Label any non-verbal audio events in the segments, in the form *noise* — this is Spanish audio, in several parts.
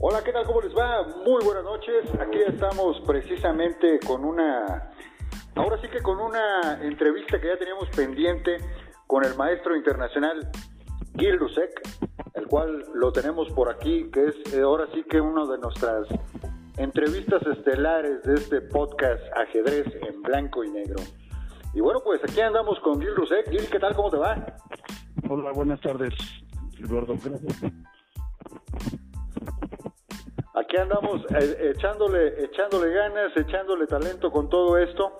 Hola, ¿qué tal? ¿Cómo les va? Muy buenas noches. Aquí estamos precisamente con una, ahora sí que con una entrevista que ya teníamos pendiente con el maestro internacional Gil Rusek, el cual lo tenemos por aquí, que es eh, ahora sí que uno de nuestras entrevistas estelares de este podcast Ajedrez en Blanco y Negro. Y bueno, pues aquí andamos con Gil Rusek. Gil, ¿qué tal? ¿Cómo te va? Hola, buenas tardes, Eduardo. Gracias. *laughs* Aquí andamos eh, echándole, echándole ganas, echándole talento con todo esto.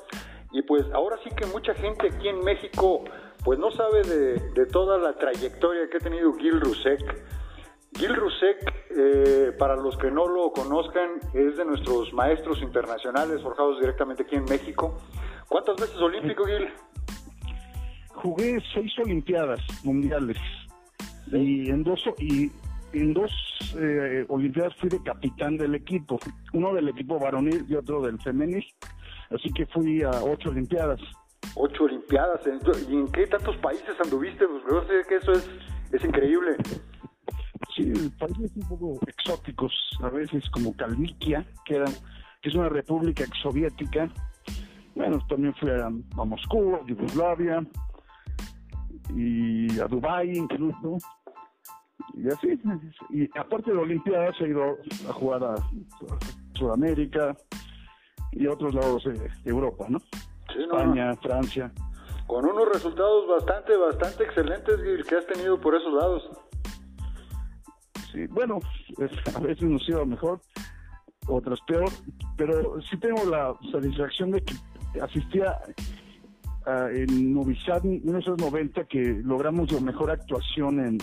Y pues ahora sí que mucha gente aquí en México pues no sabe de, toda la trayectoria que ha tenido Gil Rusek. Gil Rusek, eh, para los que no lo conozcan, es de nuestros maestros internacionales forjados directamente aquí en México. ¿Cuántas veces olímpico, Gil? Jugué seis Olimpiadas mundiales y en dos y en dos eh, Olimpiadas fui de capitán del equipo, uno del equipo varonil y otro del femenil, así que fui a ocho Olimpiadas. Ocho Olimpiadas, ¿y en qué tantos países anduviste? Pues yo sé que eso es, es increíble. Sí, países un poco exóticos, a veces como Kalmykia, que, era, que es una república exsoviética. Bueno, también fui a, a Moscú, a Yugoslavia y a Dubái incluso y así. Y aparte de Olimpiadas, he ido a jugar a Sudamérica y a otros lados de Europa, ¿no? España, Francia. Con unos resultados bastante, bastante excelentes que has tenido por esos lados. Sí, bueno, a veces nos iba mejor, otras peor, pero sí tengo la satisfacción de que asistía en Sad en 1990 que logramos la mejor actuación en,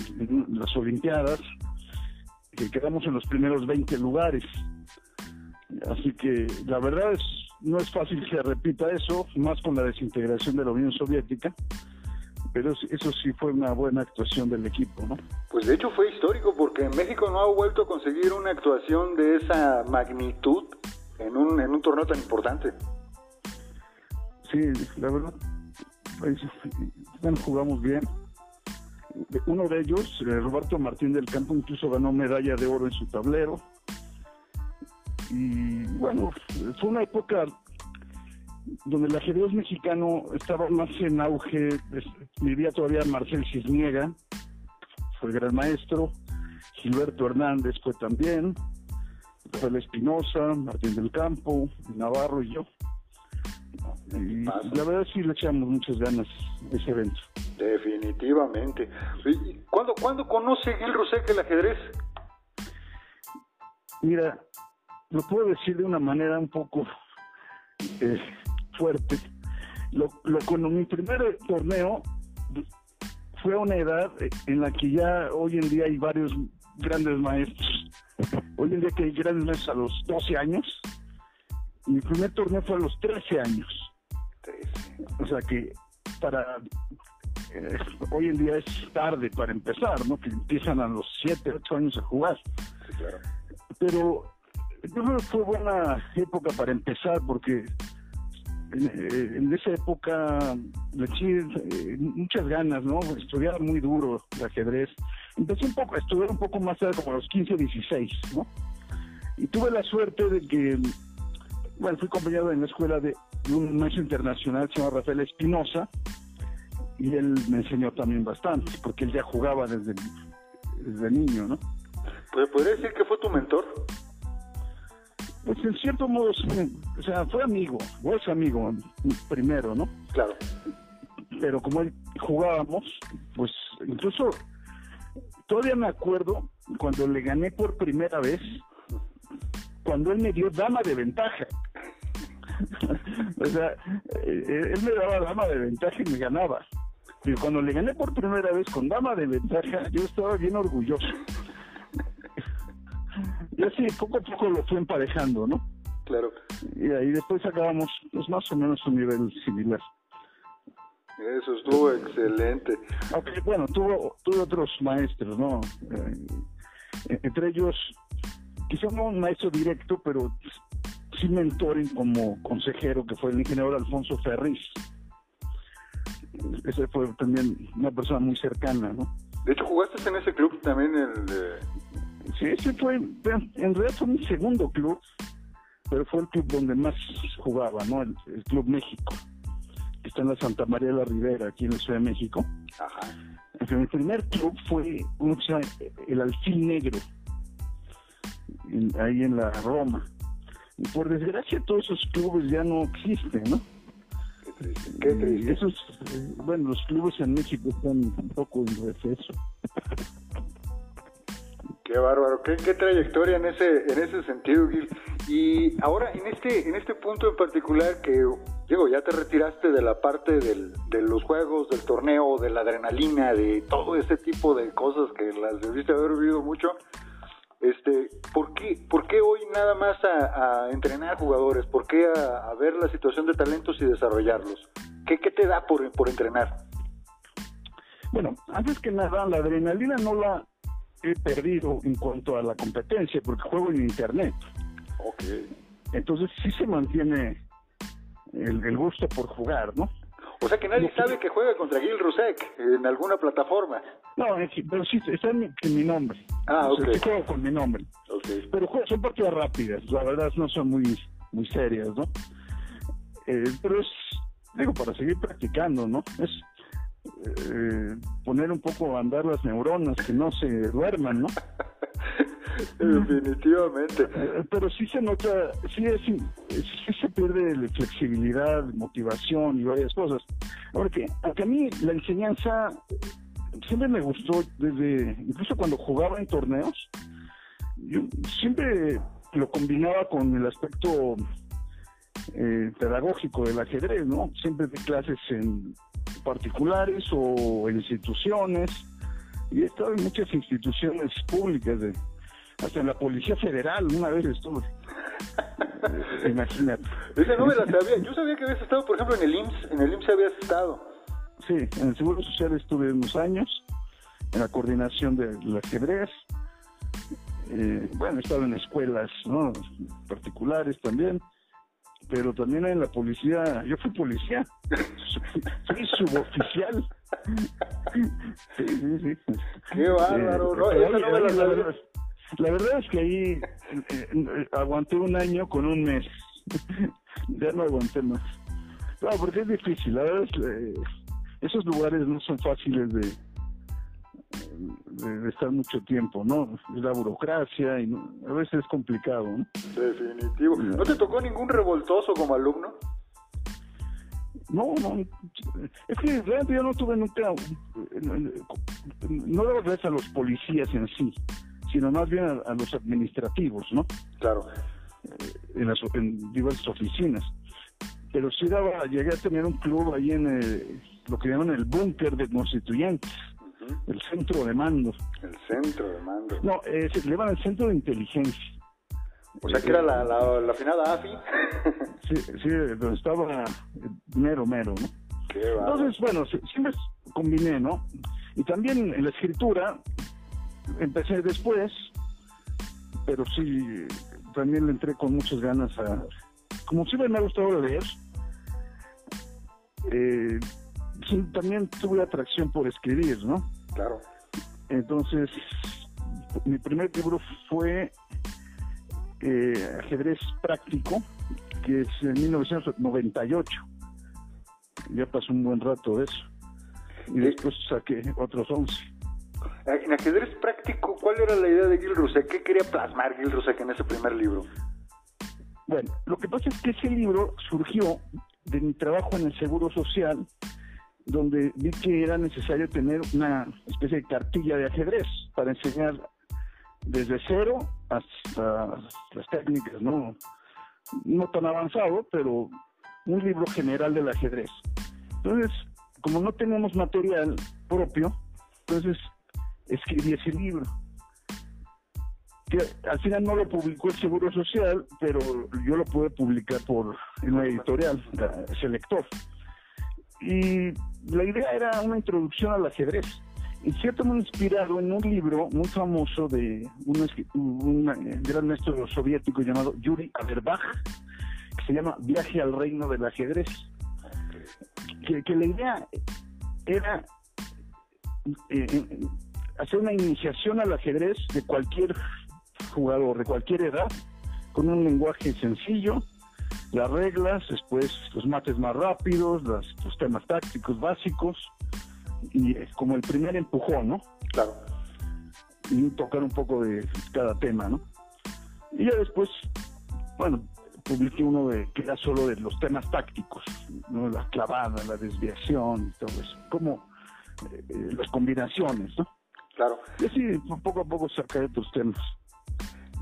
las Olimpiadas, que quedamos en los primeros 20 lugares. Así que la verdad es no es fácil que se repita eso, más con la desintegración de la Unión Soviética, pero eso sí fue una buena actuación del equipo, ¿no? Pues de hecho fue histórico porque México no ha vuelto a conseguir una actuación de esa magnitud en un, en un torneo tan importante. Sí, la verdad bueno, jugamos bien. Uno de ellos, eh, Roberto Martín del Campo, incluso ganó medalla de oro en su tablero. Y bueno, fue una época donde el ajedrez mexicano estaba más en auge. Vivía todavía Marcel Cisniega, fue el gran maestro. Gilberto Hernández fue también. Rafael Espinosa, Martín del Campo, Navarro y yo. La verdad sí le echamos muchas ganas a ese evento. Definitivamente. ¿Cuándo, ¿Cuándo conoce Gil Rosek el ajedrez? Mira, lo puedo decir de una manera un poco eh, fuerte. Lo, lo, con mi primer torneo fue a una edad en la que ya hoy en día hay varios grandes maestros. Hoy en día que hay grandes maestros a los 12 años. Mi primer torneo fue a los 13 años. O sea que para eh, hoy en día es tarde para empezar, ¿no? Que empiezan a los 7, 8 años a jugar. Pero yo creo que fue buena época para empezar porque en, eh, esa época le eché eh, muchas ganas, ¿no? Estudiar muy duro el ajedrez. Empecé un poco a estudiar un poco más tarde, como a los 15 16, ¿no? Y tuve la suerte de que, bueno, fui acompañado en la escuela de un maestro internacional se llama Rafael Espinosa y él me enseñó también bastante porque él ya jugaba desde, desde niño, ¿no? ¿Podría decir que fue tu mentor? Pues en cierto modo, o sea, fue amigo, o es amigo primero, ¿no? Claro. Pero como él jugábamos, pues incluso todavía me acuerdo cuando le gané por primera vez, cuando él me dio dama de ventaja. o sea, eh, él me daba dama de ventaja y me ganaba. Y cuando le gané por primera vez con dama de ventaja, yo estaba bien orgulloso. y así, poco a poco lo fue emparejando, ¿no? Claro. Y ahí después sacábamos pues, más o menos un nivel similar. Eso estuvo excelente. Okay, bueno, tuvo, tuve otros maestros, ¿no? Eh, entre ellos, quizá no un maestro directo, pero sí mentoring como consejero, que fue el ingeniero Alfonso Ferris. Ese fue también una persona muy cercana, ¿no? De hecho, jugaste en ese club también, el Sí, ese fue, en realidad fue mi segundo club, pero fue el club donde más jugaba, ¿no? El, Club México, que está en la Santa María de la Ribera, aquí en la Ciudad de México. Ajá. mi primer club fue uno que se llama el Alfil Negro, ahí en la Roma. Y por desgracia todos esos clubes ya no existen, ¿no? Qué triste. Esos, bueno, los clubes en México están un poco en receso. Qué bárbaro, qué, qué, trayectoria en ese en ese sentido, Gil. Y ahora en este en este punto en particular que digo, ya te retiraste de la parte del, de los juegos, del torneo, de la adrenalina, de todo ese tipo de cosas que las debiste haber vivido mucho. Este, ¿por qué, por qué hoy nada más a, entrenar jugadores? ¿Por qué a, ver la situación de talentos y desarrollarlos? ¿Qué, qué te da por, por entrenar? Bueno, antes que nada, la adrenalina no la he perdido en cuanto a la competencia, porque juego en internet. Ok. Entonces sí se mantiene el, el gusto por jugar, ¿no? O sea que nadie sabe que juega contra Gil Rusek en alguna plataforma. No, pero sí, está en mi, nombre. Ah, ok. juego con mi nombre. Okay. Pero son partidas rápidas, la verdad no son muy, muy serias, ¿no? Eh, pero es, digo, para seguir practicando, ¿no? Es eh, poner un poco a andar las neuronas, que no se duerman, ¿no? *laughs* Definitivamente. Eh, pero sí se nota, sí, es, sí se pierde flexibilidad, motivación y varias cosas. Porque aunque a mí la enseñanza siempre me gustó desde, incluso cuando jugaba en torneos, yo siempre lo combinaba con el aspecto eh, pedagógico del ajedrez, ¿no? Siempre de clases en particulares o en instituciones, y he estado en muchas instituciones públicas, de, hasta en la Policía Federal, una vez estuve. *laughs* Imagínate. Esa no me la sabía. Yo sabía que habías estado, por ejemplo, en el IMSS. En el IMSS habías estado. Sí, en el Seguro Social estuve unos años, en la coordinación del ajedrez. Eh, bueno, he estado en escuelas ¿no? particulares también, pero también en la policía. Yo fui policía, *laughs* fui suboficial. Sí, sí, sí. Qué bárbaro, no, esa no me la, verdad, la verdad es que ahí eh, eh, aguanté un año con un mes. *laughs* ya no aguanté más. No, porque es difícil, la verdad es esos lugares no son fáciles de, de, estar mucho tiempo, ¿no? Es la burocracia y a veces es complicado, ¿no? Definitivo. ¿No te tocó ningún revoltoso como alumno? No, no. Es que realmente yo no tuve nunca. No debo gracias a los policías en sí, sino más bien a, los administrativos, ¿no? Claro. Eh, en, las, en diversas oficinas. Pero sí daba, llegué a tener un club ahí en el lo que llaman el búnker de constituyentes, el centro de mando. El centro de mando. No, eh, se le llaman el centro de inteligencia. O sea que era la, la, la finada AFI. sí, sí, donde estaba mero, mero, ¿no? Qué Entonces, bueno, siempre combiné, ¿no? Y también en la escritura, empecé después, pero sí, también le entré con muchas ganas a... Como siempre me ha gustado leer, eh, sí, también tuve atracción por escribir, ¿no? Claro. Entonces, mi primer libro fue eh, Ajedrez Práctico, que es en 1998. Ya pasó un buen rato de eso. Y después saqué otros 11. En ajedrez práctico, ¿cuál era la idea de Gil Rusek? ¿Qué quería plasmar Gil Rusek en ese primer libro? Bueno, lo que pasa es que ese libro surgió de mi trabajo en el Seguro Social donde vi que era necesario tener una especie de cartilla de ajedrez para enseñar desde cero hasta las técnicas, no, no tan avanzado, pero un libro general del ajedrez. Entonces, como no tenemos material propio, entonces escribí ese libro. Que al final no lo publicó el Seguro Social, pero yo lo pude publicar por en una editorial, Selector. Y la idea era una introducción al ajedrez. Y cierto modo inspirado en un libro muy famoso de un, gran maestro soviético llamado Yuri Averbach, que se llama Viaje al Reino del Ajedrez. Que, la idea era eh, hacer una iniciación al ajedrez de cualquier jugador de cualquier edad, con un lenguaje sencillo, las reglas, después los mates más rápidos, los temas tácticos básicos, y como el primer empujón, ¿no? Claro. Y tocar un poco de cada tema, ¿no? Y ya después, bueno, publiqué uno de, que era solo de los temas tácticos, ¿no? La clavada, la desviación, todo eso, como eh, las combinaciones, ¿no? Claro. Y así poco a poco sacar otros temas.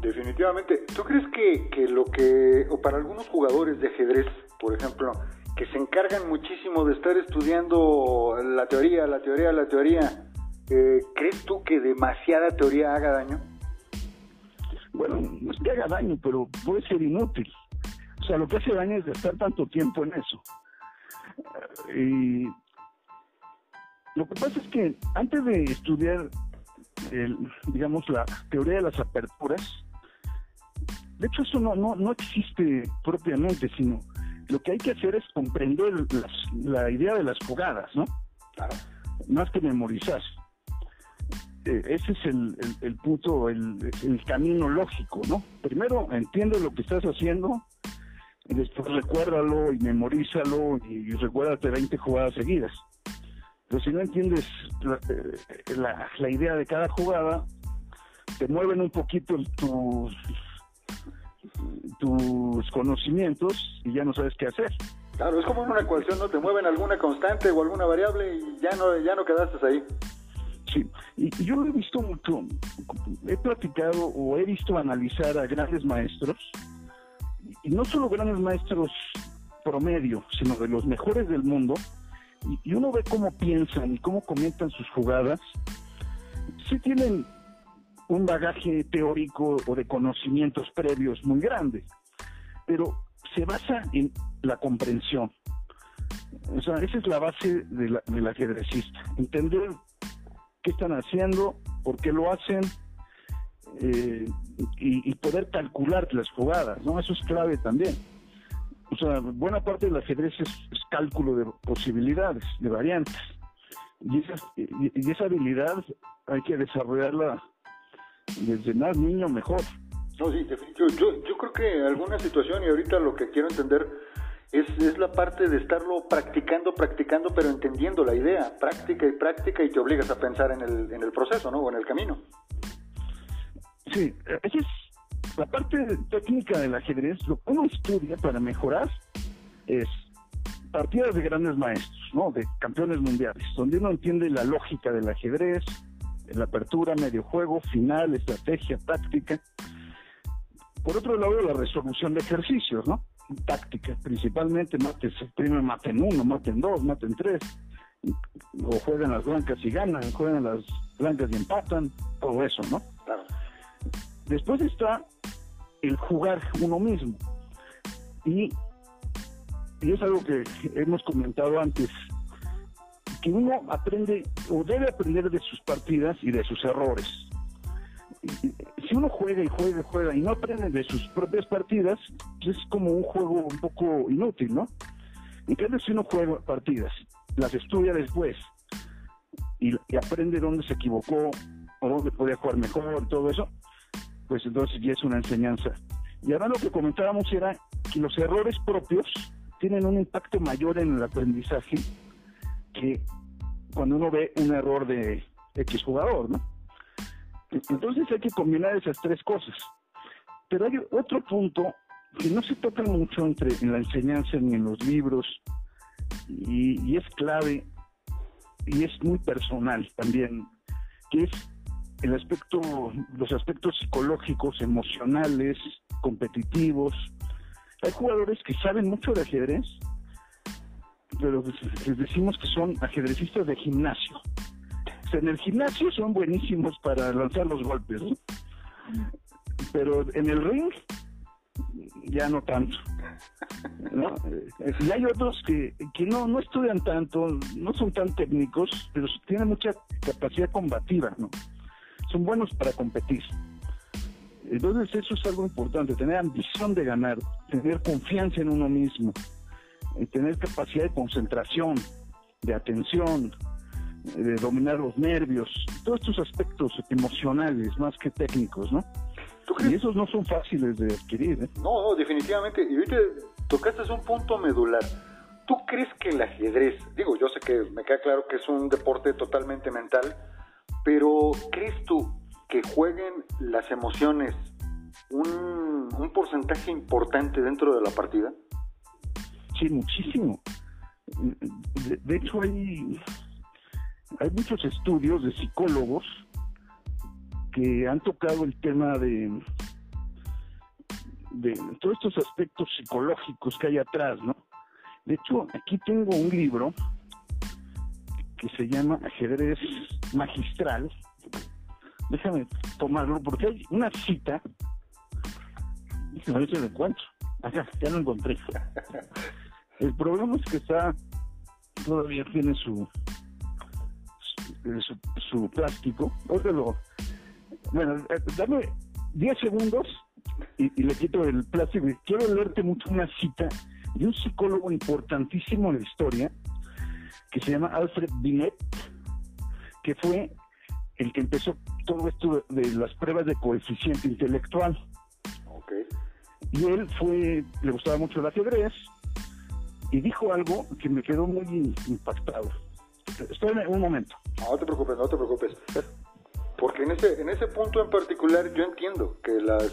Definitivamente. ¿Tú crees que, que lo que, o para algunos jugadores de ajedrez, por ejemplo, que se encargan muchísimo de estar estudiando la teoría, la teoría, la teoría, eh, ¿crees tú que demasiada teoría haga daño? Bueno, no es que haga daño, pero puede ser inútil. O sea, lo que hace daño es gastar tanto tiempo en eso. Y lo que pasa es que antes de estudiar, digamos, la teoría de las aperturas, de hecho eso no, no, no existe propiamente, sino lo que hay que hacer es comprender la idea de las jugadas, ¿no? Más que memorizar. Eh, ese es el, punto, el, camino lógico, ¿no? Primero entiende lo que estás haciendo, y después recuérdalo y memorízalo y, recuérdate 20 jugadas seguidas. Pero si no entiendes eh, la, la, idea de cada jugada, te mueven un poquito tus tus conocimientos y ya no sabes qué hacer. Claro, es como en una ecuación, ¿no? Te mueven alguna constante o alguna variable y ya no, ya no quedaste ahí. Sí, y, yo he visto mucho, he platicado o he visto analizar a grandes maestros, y no solo grandes maestros promedio, sino de los mejores del mundo, y, y uno ve cómo piensan y cómo comentan sus jugadas, sí tienen un bagaje teórico o de conocimientos previos muy grande, pero se basa en la comprensión. O sea, esa es la base de la, del ajedrecista, entender qué están haciendo, por qué lo hacen eh, y, poder calcular las jugadas, ¿no? Eso es clave también. O sea, buena parte del ajedrez es, cálculo de posibilidades, de variantes. Y y esa habilidad hay que desarrollarla desde más niño mejor. No, sí, yo, yo, creo que alguna situación, y ahorita lo que quiero entender es, es la parte de estarlo practicando, practicando, pero entendiendo la idea, práctica y práctica, y te obligas a pensar en el, en el proceso, ¿no? O en el camino. Sí, esa es la parte técnica del ajedrez. Lo que uno estudia para mejorar es partidas de grandes maestros, ¿no? De campeones mundiales, donde uno entiende la lógica del ajedrez, la apertura, medio juego, final, estrategia, táctica. Por otro lado, la resolución de ejercicios, ¿no? Táctica, principalmente, maten, primero maten uno, maten dos, maten tres, o juegan las blancas y ganan, juegan las blancas y empatan, todo eso, ¿no? Después está el jugar uno mismo. Y, y es algo que hemos comentado antes, que uno aprende o debe aprender de sus partidas y de sus errores. Si uno juega y juega y juega y no aprende de sus propias partidas, pues es como un juego un poco inútil, ¿no? En cambio, si uno juega partidas, las estudia después y, aprende dónde se equivocó o dónde podía jugar mejor y todo eso, pues entonces ya es una enseñanza. Y ahora lo que comentábamos era que los errores propios tienen un impacto mayor en el aprendizaje que cuando uno ve un error de X jugador, ¿no? Entonces hay que combinar esas tres cosas. Pero hay otro punto que no se toca mucho entre en la enseñanza ni en los libros y, es clave y es muy personal también, que es el aspecto, los aspectos psicológicos, emocionales, competitivos. Hay jugadores que saben mucho de ajedrez, pero les decimos que son ajedrecistas de gimnasio. en el gimnasio son buenísimos para lanzar los golpes, pero en el ring ya no tanto. Y hay otros que, que no, no estudian tanto, no son tan técnicos, pero tienen mucha capacidad combativa, ¿no? Son buenos para competir. Entonces eso es algo importante, tener ambición de ganar, tener confianza en uno mismo tener capacidad de concentración, de atención, de dominar los nervios, todos estos aspectos emocionales más que técnicos, ¿no? Y esos no son fáciles de adquirir. ¿eh? No, no, definitivamente. Y ahorita tocaste un punto medular. ¿Tú crees que el ajedrez, digo, yo sé que me queda claro que es un deporte totalmente mental, pero ¿crees tú que jueguen las emociones un, un porcentaje importante dentro de la partida? Sí, muchísimo. De, hecho, hay, hay muchos estudios de psicólogos que han tocado el tema de, de todos estos aspectos psicológicos que hay atrás, ¿no? De hecho, aquí tengo un libro que se llama Ajedrez Magistral. Déjame tomarlo porque hay una cita. Déjame ver si encuentro. Acá, ya lo encontré. *laughs* El problema es que está, todavía tiene su, su, su plástico. Óigalo. Bueno, eh, dame 10 segundos y, le quito el plástico. Quiero leerte mucho una cita de un psicólogo importantísimo en la historia que se llama Alfred Binet, que fue el que empezó todo esto de las pruebas de coeficiente intelectual. Okay. Y él fue, le gustaba mucho el ajedrez, y dijo algo que me quedó muy impactado. Espérame un momento. No te preocupes, no te preocupes. Porque en ese, en ese punto en particular yo entiendo que las,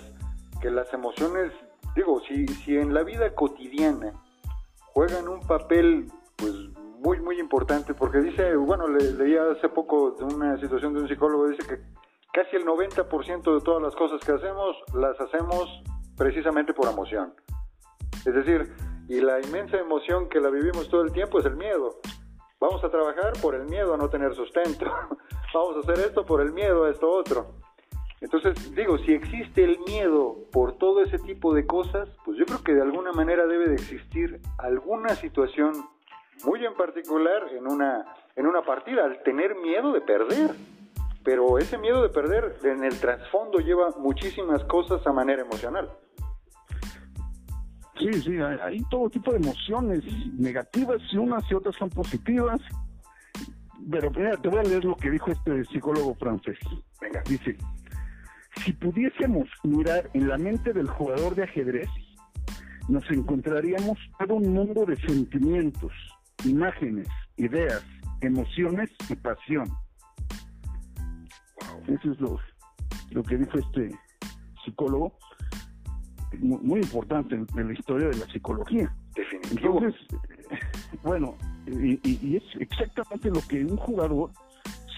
que las emociones, digo, si, si en la vida cotidiana juegan un papel pues muy, muy importante, porque dice, bueno, le, leía hace poco de una situación de un psicólogo, dice que casi el 90% de todas las cosas que hacemos las hacemos precisamente por emoción. Es decir, y la inmensa emoción que la vivimos todo el tiempo es el miedo. Vamos a trabajar por el miedo a no tener sustento. *laughs* Vamos a hacer esto por el miedo a esto otro. Entonces, digo, si existe el miedo por todo ese tipo de cosas, pues yo creo que de alguna manera debe de existir alguna situación muy en particular en una, en una partida, al tener miedo de perder. Pero ese miedo de perder en el trasfondo lleva muchísimas cosas a manera emocional. Sí, sí, hay, todo tipo de emociones negativas y unas y otras son positivas. Pero mira, te voy a leer lo que dijo este psicólogo francés. Venga. Dice, si pudiésemos mirar en la mente del jugador de ajedrez, nos encontraríamos todo un mundo de sentimientos, imágenes, ideas, emociones y pasión. Eso es lo, lo que dijo este psicólogo muy, importante en, la historia de la psicología. Entonces, *laughs* bueno, y, es exactamente lo que un jugador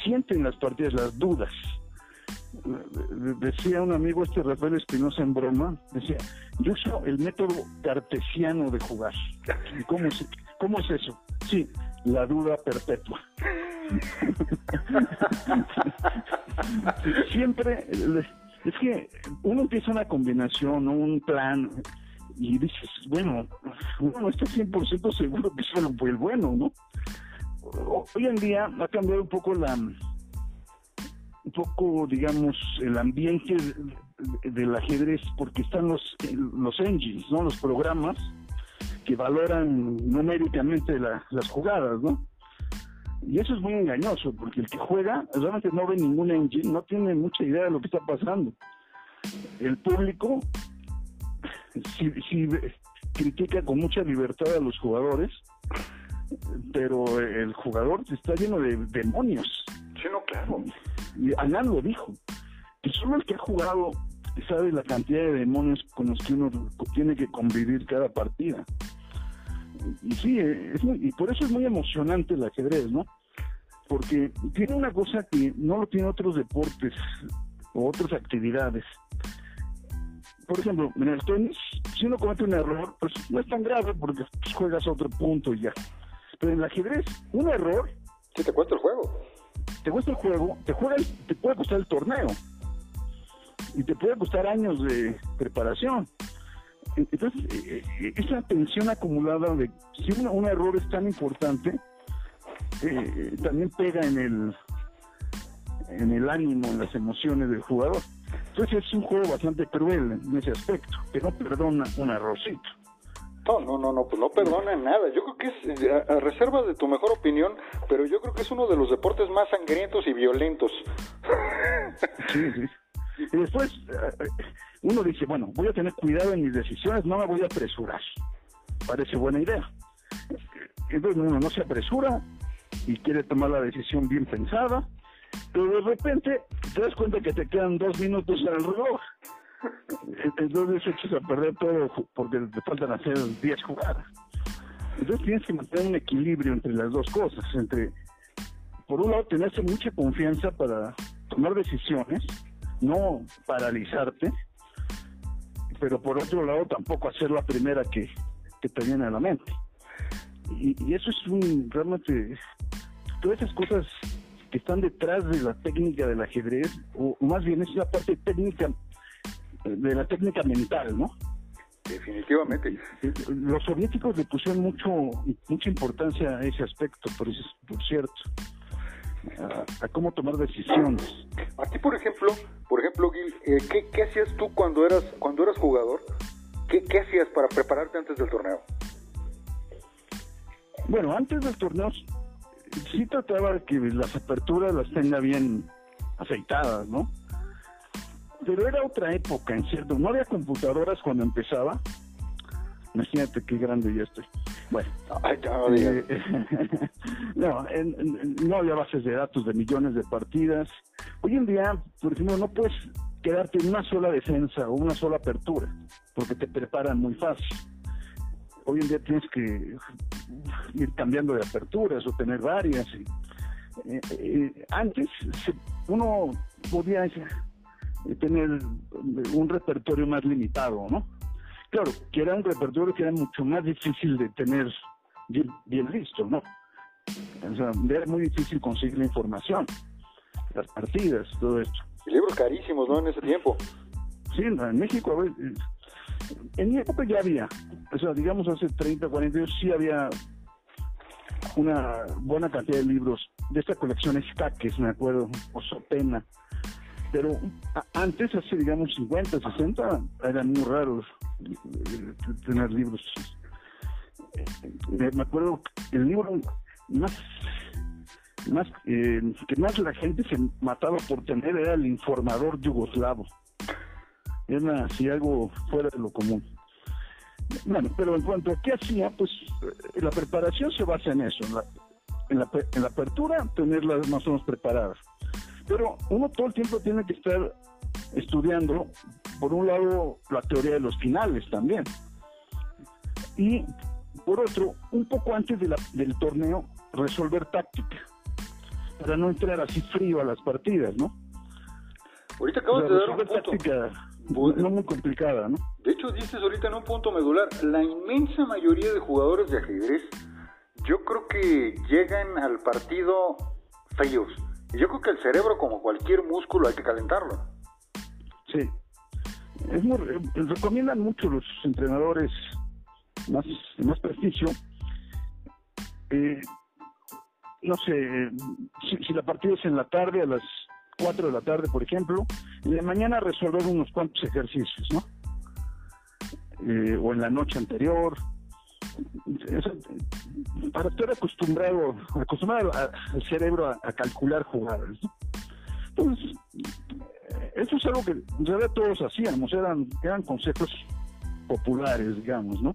siente en las partidas, las dudas. Decía un amigo este Rafael Espinosa en broma, decía, yo uso el método cartesiano de jugar. ¿Cómo es, cómo es eso? Sí, la duda perpetua. *laughs* *laughs* Siempre es que uno empieza una combinación, un plan, y dices, bueno, uno no está 100% seguro que sea el bueno, ¿no? Hoy en día ha cambiado un poco la, un poco, digamos, el ambiente del ajedrez, porque están los, los engines, ¿no? Los programas que valoran numéricamente las jugadas, ¿no? Y eso es muy engañoso, porque el que juega realmente no ve ningún engine, no tiene mucha idea de lo que está pasando. El público sí, sí critica con mucha libertad a los jugadores, pero el jugador está lleno de demonios. Sí, no, claro. Y Alan lo dijo, que solo el que ha jugado sabe la cantidad de demonios con los que uno tiene que convivir cada partida sí, es y por eso es muy emocionante el ajedrez, ¿no? Porque tiene una cosa que no lo tiene otros deportes o otras actividades. Por ejemplo, en el tenis, si uno comete un error, pues no es tan grave porque juegas a otro punto y ya. Pero en el ajedrez, un error... Sí, te cuesta el juego. Te cuesta el juego, te, juega te puede costar el torneo. Y te puede costar años de preparación. Entonces, eh, eh, esa tensión acumulada de si un error es tan importante, eh, también pega en el en el ánimo, en las emociones del jugador. Entonces es un juego bastante cruel en ese aspecto, que no perdona un errorcito. No, no, no, no, pues no perdona nada. Yo creo que es, a, reserva de tu mejor opinión, pero yo creo que es uno de los deportes más sangrientos y violentos. Sí, sí. *laughs* Y después uno dice, bueno, voy a tener cuidado en mis decisiones, no me voy a apresurar. Parece buena idea. Entonces uno no se apresura y quiere tomar la decisión bien pensada, pero de repente te das cuenta que te quedan dos minutos al reloj. Entonces echas a perder todo porque te faltan hacer 10 jugadas. Entonces tienes que mantener un equilibrio entre las dos cosas, entre, por un lado, tenerse mucha confianza para tomar decisiones, no paralizarte, pero por otro lado tampoco hacer la primera que, que te viene a la mente. Y, y eso es un, realmente, todas esas cosas que están detrás de la técnica del ajedrez, o más bien es la parte técnica, de la técnica mental, ¿no? Definitivamente. Los soviéticos le pusieron mucho mucha importancia a ese aspecto, por, por cierto, a, cómo tomar decisiones. Aquí, por ejemplo, por ejemplo, Gil, eh, ¿qué, ¿qué, hacías tú cuando eras cuando eras jugador? ¿Qué, ¿Qué hacías para prepararte antes del torneo? Bueno, antes del torneo sí trataba de que las aperturas las tenga bien aceitadas, ¿no? Pero era otra época, en cierto. No había computadoras cuando empezaba. Imagínate qué grande ya estoy. Bueno, eh, no, *laughs* no había bases de datos de millones de partidas. Hoy en día, por ejemplo, no puedes quedarte en una sola defensa o una sola apertura, porque te preparan muy fácil. Hoy en día tienes que ir cambiando de aperturas o tener varias. Eh, eh, antes uno podía tener un repertorio más limitado, ¿no? Claro, que era un repertorio que era mucho más difícil de tener bien, bien listo, ¿no? O sea, era muy difícil conseguir la información, las partidas, todo esto. libros carísimos, ¿no? En ese tiempo. Sí, en México, a en mi época ya había, o sea, digamos hace 30, 40 años sí había una buena cantidad de libros de esta colección Escaques, me acuerdo, o Sopena. Pero antes, hace digamos 50, 60, eran muy raros eh, tener libros. Eh, me acuerdo el libro más más eh, que más la gente se mataba por tener era el informador yugoslavo. Era así algo fuera de lo común. Bueno pero en cuanto a qué hacía pues la preparación se basa en eso en la, en la, en la apertura tenerlas más o menos preparadas pero uno todo el tiempo tiene que estar estudiando, por un lado, la teoría de los finales también. Y por otro, un poco antes de la, del torneo, resolver táctica, para no entrar así frío a las partidas, ¿no? Ahorita acabas de dar un punto. Táctica, no muy complicada, ¿no? De hecho, dices ahorita en un punto medular, la inmensa mayoría de jugadores de ajedrez, yo creo que llegan al partido fríos yo creo que el cerebro, como cualquier músculo, hay que calentarlo. Sí. Es eh, recomiendan mucho los entrenadores más, más prestigio. Eh, no sé, si, la partida es en la tarde, a las 4 de la tarde, por ejemplo, y de mañana resolver unos cuantos ejercicios, ¿no? Eh, o en la noche anterior, para estar acostumbrado, acostumbrado al cerebro a, calcular jugadas. Entonces, eso es algo que en realidad todos hacíamos, eran, eran conceptos populares, digamos, ¿no?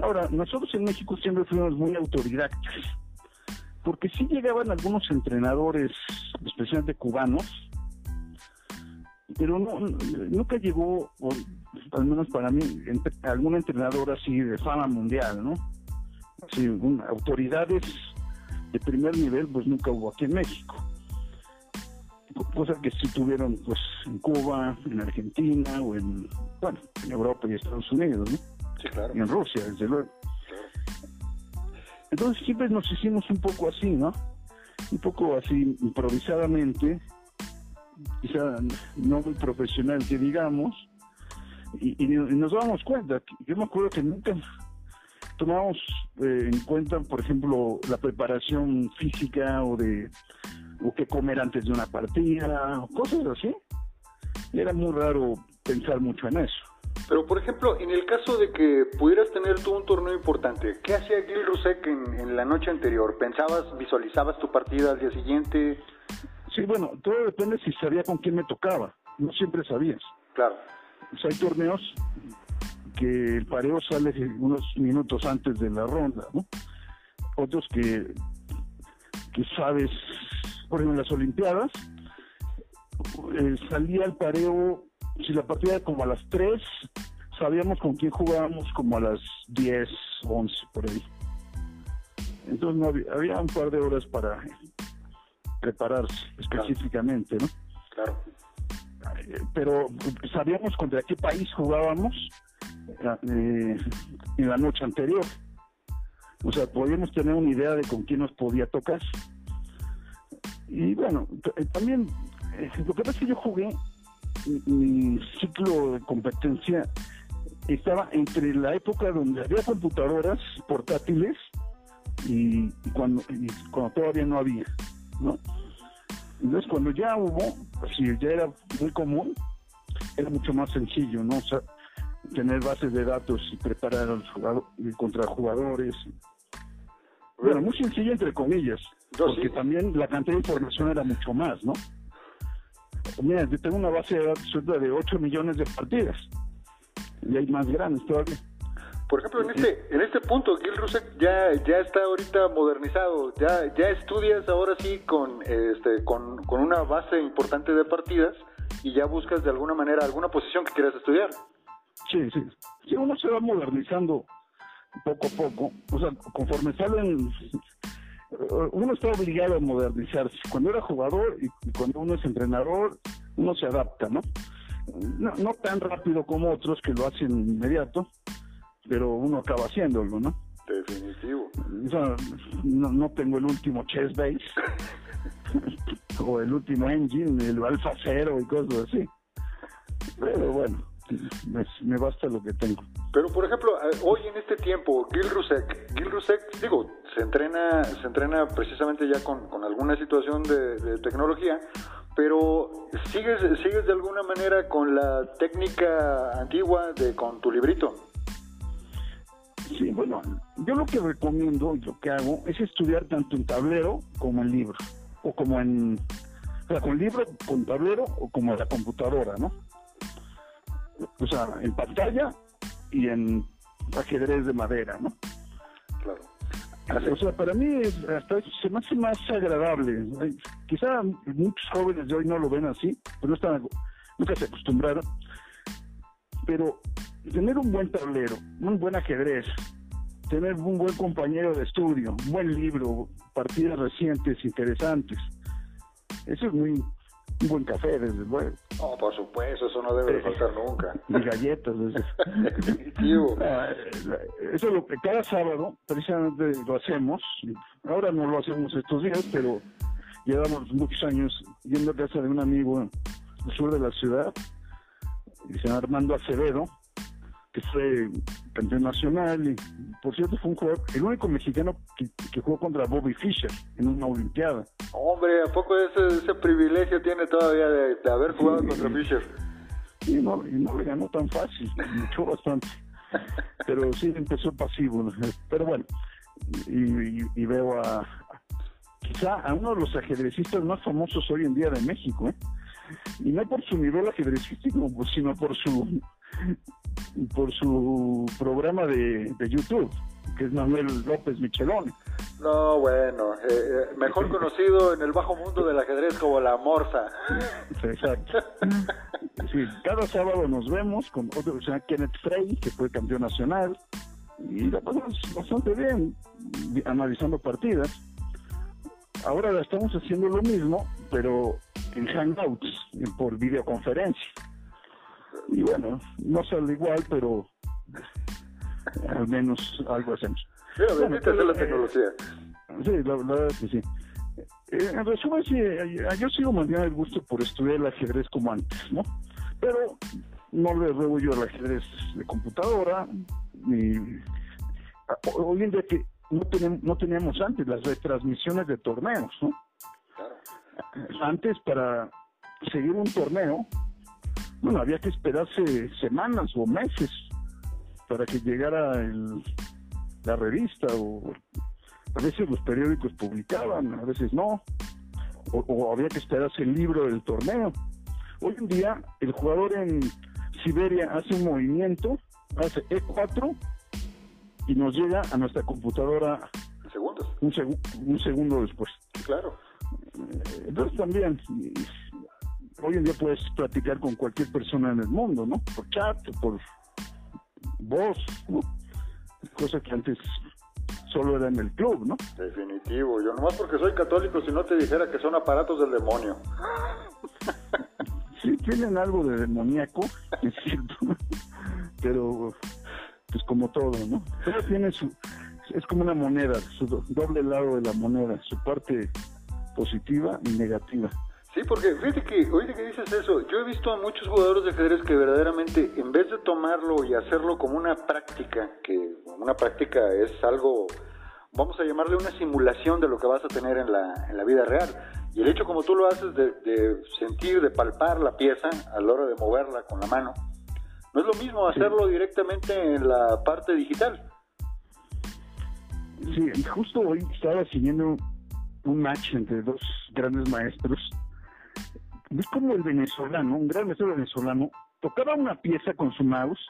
Ahora, nosotros en México siempre fuimos muy autodidactas, porque sí llegaban algunos entrenadores, especialmente cubanos, pero no, nunca llegó, al menos para mí, algún entrenador así de fama mundial, ¿no? Sí, autoridades de primer nivel, pues nunca hubo aquí en México. Cosa que sí tuvieron, pues, en Cuba, en Argentina, o en, bueno, en Europa y Estados Unidos, ¿no? Sí, claro. Y en Rusia, desde luego. Entonces siempre nos hicimos un poco así, ¿no? Un poco así improvisadamente, quizá no muy profesional que digamos, y, nos damos cuenta. Yo me acuerdo que nunca tomamos eh, en cuenta, por ejemplo, la preparación física o de o qué comer antes de una partida, cosas así. Era muy raro pensar mucho en eso. Pero, por ejemplo, en el caso de que pudieras tener tú un torneo importante, ¿qué hacía Gil Rusek en, en la noche anterior? ¿Pensabas, visualizabas tu partida al día siguiente? Sí, bueno, todo depende si sabía con quién me tocaba. no siempre sabías. Claro. Pues hay torneos que el pareo sale unos minutos antes de la ronda, ¿no? Otros que, que sabes, por ejemplo, en las Olimpiadas, eh, salía el pareo, si la partida era como a las 3, sabíamos con quién jugábamos como a las 10, 11, por ahí. Entonces no había, había un par de horas para prepararse específicamente, ¿no? Claro. Eh, Pero sabíamos contra qué país jugábamos eh, en la noche anterior. O sea, podíamos tener una idea de con quién nos podía tocar. Y bueno, t- también, eh, lo que pasa es que yo jugué, mi- mi ciclo de competencia estaba entre la época donde había computadoras portátiles y, y cuando, y cuando todavía no había, ¿no? Entonces, cuando ya hubo, pues sí, ya era muy común, era mucho más sencillo, ¿no? O sea, tener bases de datos y preparar a los jugadores, contra jugadores. Bueno, muy sencillo entre comillas, porque sí. también la cantidad de información era mucho más, ¿no? Mira, yo tengo una base de datos de 8 millones de partidas y hay más grandes todavía. Por ejemplo, en este, en este punto, Gil Rusek ya, ya está ahorita modernizado, ya, ya estudias ahora sí con, este, con, con una base importante de partidas y ya buscas de alguna manera alguna posición que quieras estudiar. Sí, sí. Sí, uno se va modernizando poco a poco. O sea, conforme salen. Uno está obligado a modernizarse. Cuando era jugador y y cuando uno es entrenador, uno se adapta, ¿no? No, no tan rápido como otros que lo hacen inmediato, pero uno acaba haciéndolo, ¿no? Definitivo. O sea, no, no tengo el último chess base *laughs* o el último engine, el alfa cero y cosas así. Pero bueno, me, me basta lo que tengo. Pero por ejemplo, hoy en este tiempo, Gil Rusek, Gil Rusek, digo, se entrena, se entrena precisamente ya con, con alguna situación de, de tecnología, pero sigues, sigues de alguna manera con la técnica antigua de con tu librito. Sí, bueno, yo lo que recomiendo y lo que hago es estudiar tanto en tablero como en libro, o como en, o sea, con libro, con tablero o como en la computadora, ¿no? O sea, en pantalla y en ajedrez de madera, ¿no? Claro. O sea, para mí es- hasta se me hace más agradable. Quizá muchos jóvenes de hoy no lo ven así, pues no están, nunca se acostumbraron. Pero tener un buen tablero, un buen ajedrez, tener un buen compañero de estudio, un buen libro, partidas recientes, interesantes, eso es muy un buen café, desde luego. No, por supuesto, eso no debe de faltar nunca. Y galletas. *laughs* Definitivo. *laughs* Ah, Eso es lo que cada sábado precisamente lo hacemos. Ahora no lo hacemos estos días, pero llevamos muchos años yendo a casa de un amigo al sur de la ciudad, que se llama Armando Acevedo, que fue campeón nacional y por cierto fue un jugador, el único mexicano que, que jugó contra Bobby Fischer en una olimpiada. Hombre, ¿a poco ese, ese privilegio tiene todavía de, de haber jugado contra Fischer? Y no, y no le ganó tan fácil, *laughs* luchó bastante. Pero sí empezó pasivo. ¿no? Pero bueno, y, y- y veo a, quizá a uno de los ajedrecistas más famosos hoy en día de México, ¿eh? Y no por su nivel ajedrecístico, sino por su por su programa de, de YouTube, que es Manuel López Michelón. No, bueno, eh, eh, mejor conocido en el bajo mundo del ajedrez como la Morsa. Exacto. Sí, cada sábado nos vemos con otro, o sea, Kenneth Frey, que fue campeón nacional, y la pasamos bastante bien analizando partidas. Ahora estamos haciendo lo mismo, pero en Hangouts, por videoconferencia. Y bueno, no sale igual, pero al menos algo hacemos. Mira, Bueno, bendita sea la eh, tecnología. Sí, la, verdad es que sí. Eh, en resumen, sí, eh, yo sigo manteniendo el gusto por estudiar el ajedrez como antes, ¿no? Pero no le ruego yo al ajedrez de computadora, ni... Hoy en día que no, tenemos, no teníamos antes las retransmisiones de torneos, ¿no? Claro. Antes para seguir un torneo, bueno, había que esperarse semanas o meses para que llegara el, la revista o a veces los periódicos publicaban, a veces no, o, o había que esperarse el libro del torneo. Hoy en día, el jugador en Siberia hace un movimiento, hace E4 y nos llega a nuestra computadora segundos. Un, un segundo después. Claro. Entonces también, hoy en día puedes platicar con cualquier persona en el mundo, ¿no? Por chat, por voz, ¿no? Cosa que antes solo era en el club, ¿no? Definitivo. Yo nomás porque soy católico, si no te dijera que son aparatos del demonio. Sí, tienen algo de demoníaco, *laughs* es cierto. Pero, pues como todo, ¿no? Todo tiene su... Es como una moneda, su doble lado de la moneda, su parte positiva y negativa. Sí, porque fíjate que, oye que dices eso, yo he visto a muchos jugadores de ajedrez que verdaderamente, en vez de tomarlo y hacerlo como una práctica, que una práctica es algo, vamos a llamarle una simulación de lo que vas a tener en la, en la vida real. Y el hecho como tú lo haces de, sentir, de palpar la pieza a la hora de moverla con la mano, no es lo mismo hacerlo directamente en la parte digital. Sí, justo hoy estaba siguiendo un match entre dos grandes maestros es como el venezolano, un gran maestro venezolano, tocaba una pieza con su mouse,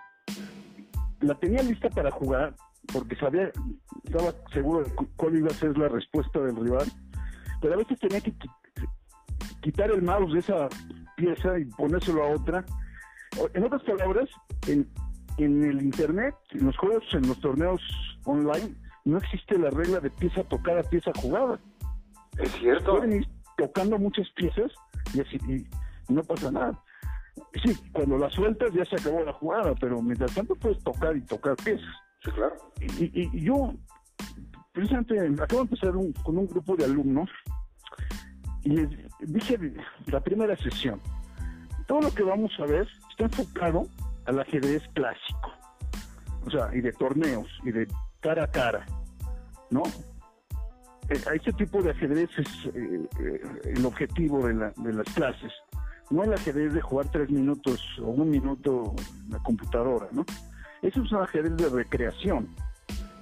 la tenía lista para jugar, porque sabía, estaba seguro de cuál iba a ser la respuesta del rival, pero a veces tenía que quitar el mouse de esa pieza y ponérselo a otra. En otras palabras, en, en el internet, en los juegos, en los torneos online, no existe la regla de pieza tocada, pieza jugada. Es cierto. Pueden ir tocando muchas piezas y así y no pasa nada. Sí, cuando la sueltas ya se acabó la jugada, pero mientras tanto puedes tocar y tocar piezas. Sí, claro. Y, yo, precisamente, acabo de empezar con un grupo de alumnos y les dije la primera sesión, todo lo que vamos a ver está enfocado al ajedrez clásico, o sea, y de torneos, y de cara a cara, ¿no? Eh, a este tipo de ajedrez es eh, eh, el objetivo de, las clases. No el ajedrez de jugar tres minutos o un minuto en la computadora, ¿no? Eso es un ajedrez de recreación,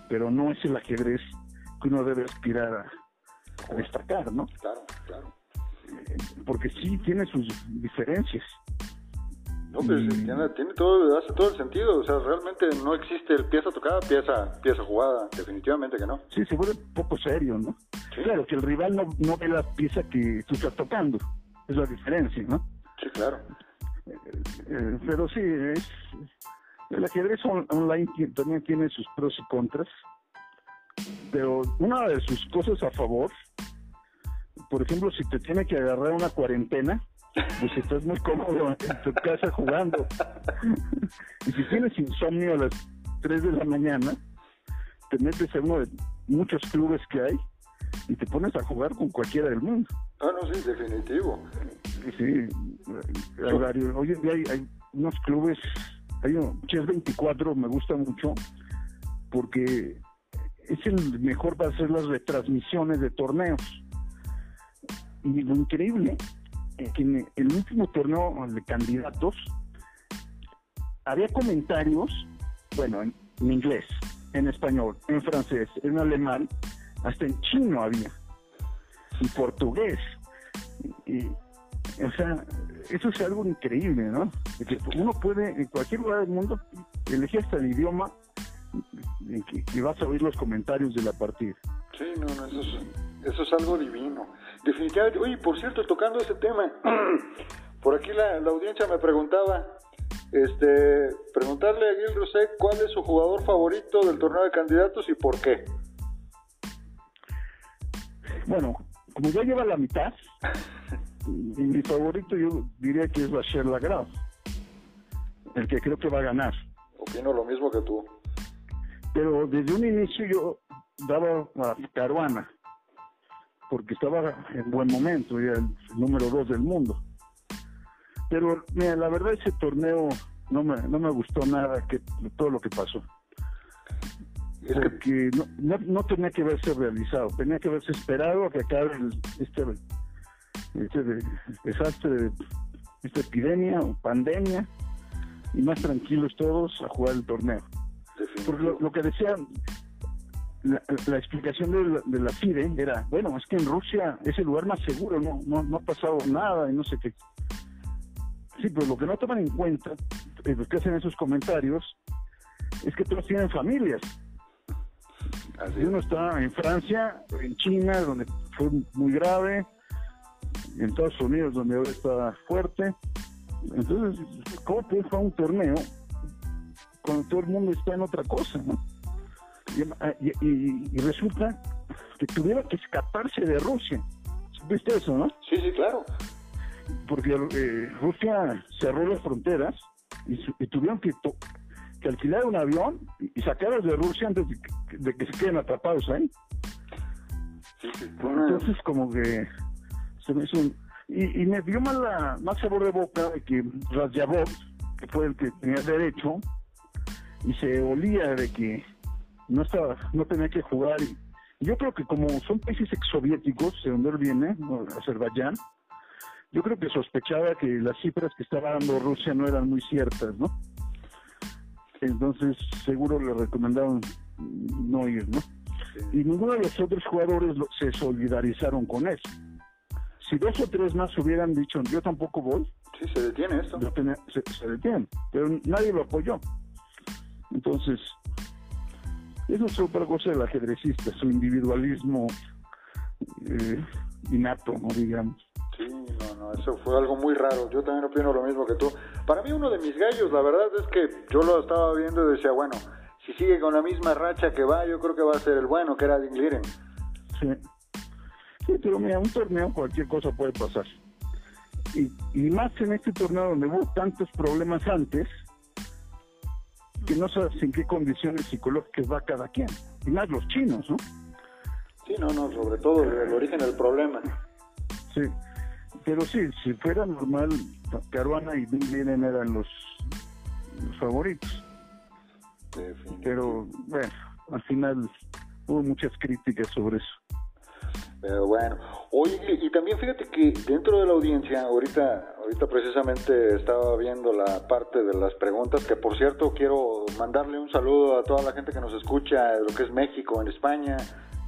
pero no es el ajedrez que uno debe aspirar a, destacar, ¿no? Claro, claro. porque sí tiene sus diferencias. No, pues tiene, tiene, todo, hace todo el sentido. O sea, realmente no existe el pieza tocada, pieza, pieza jugada. Definitivamente que no. Sí, se vuelve un poco serio, ¿no? Claro, que el rival no, no ve la pieza que tú estás tocando. Es la diferencia, ¿no? Sí, claro. Eh, eh, pero sí, es, el ajedrez online también tiene sus pros y contras. Pero una de sus cosas a favor, por ejemplo, si te tiene que agarrar una cuarentena, pues estás muy cómodo en tu casa jugando. y si tienes insomnio a las 3 de la mañana, te metes en uno de muchos clubes que hay y te pones a jugar con cualquiera del mundo. Ah, no, sí, definitivo. Sí, hay varios. Hoy en día hay, unos clubes, hay un Chess 24, me gusta mucho, porque es el mejor para hacer las retransmisiones de torneos. Y lo increíble en el último torneo de candidatos había comentarios, bueno, en, inglés, en español, en francés, en alemán, hasta en chino había, en portugués. Y, o sea, eso es algo increíble, ¿no? que uno puede, en cualquier lugar del mundo, elegir hasta el idioma y, vas a oír los comentarios de la partida. Sí, no, no, eso es, eso es algo divino definitivamente, oye, por cierto, tocando ese tema, *clears throat* por aquí la, audiencia me preguntaba, este, preguntarle a Gil Rosé cuál es su jugador favorito del torneo de candidatos y por qué. Bueno, como ya lleva la mitad, mi favorito yo diría que es Bachar Lagrave, el que creo que va a ganar. Opino lo mismo que tú. Pero desde un inicio yo daba a Caruana porque estaba en buen momento, era el número dos del mundo. Pero mira, la verdad ese torneo no me, no me gustó nada que todo lo que pasó. Porque no, no, tenía que haberse realizado, tenía que haberse esperado a que acabe este, este desastre, esta epidemia o pandemia, y más tranquilos todos a jugar el torneo. Porque lo, lo que decían, la, explicación de la, FIDE era, bueno, es que en Rusia es el lugar más seguro, no, no, no ha pasado nada y no sé qué. Sí, pero lo que no toman en cuenta, eh, los que hacen esos comentarios, es que todos tienen familias. Así uno está en Francia, en China, donde fue muy grave, en Estados Unidos, donde ahora está fuerte. Entonces, ¿cómo puede jugar un torneo cuando todo el mundo está en otra cosa? ¿no? Y, resulta que tuvieron que escaparse de Rusia. ¿Viste eso, no? Sí, sí, claro. Porque eh, Rusia cerró las fronteras y, tuvieron que, que, alquilar un avión y, sacarlas de Rusia antes de que, se queden atrapados ahí. Entonces, como que se me hizo un... Y, me dio más, la, más sabor de boca de que Razyabov, que fue el que tenía derecho, y se olía de que no estaba, no tenía que jugar. Y, yo creo que como son países exsoviéticos, de donde él viene, Azerbaiyán, yo creo que sospechaba que las cifras que estaba dando Rusia no eran muy ciertas, ¿no? Entonces seguro le recomendaron no ir, ¿no? Y ninguno de los otros jugadores se solidarizaron con eso. Si dos o tres más hubieran dicho, yo tampoco voy. Sí, se detiene esto. se, se detiene, pero nadie lo apoyó. Entonces, eso es otra cosa del ajedrecista, su individualismo eh, innato, ¿no? digamos. Sí, no, no, eso fue algo muy raro. Yo también opino lo mismo que tú. Para mí uno de mis gallos, la verdad es que yo lo estaba viendo y decía, bueno, si sigue con la misma racha que va, yo creo que va a ser el bueno, que era Dingliren. Sí. Sí, pero mira, un torneo cualquier cosa puede pasar. Y, y más en este torneo donde hubo tantos problemas antes, que no sabes en qué condiciones psicológicas va cada quien. Y más los chinos, ¿no? Sí, no, no, sobre todo el origen del problema. Sí, pero sí, si fuera normal, Caruana y Bill eran los, favoritos. Pero bueno, al final hubo muchas críticas sobre eso. Pero bueno, oye, y también fíjate que dentro de la audiencia, ahorita, ahorita precisamente estaba viendo la parte de las preguntas, que por cierto quiero mandarle un saludo a toda la gente que nos escucha de lo que es México, en España,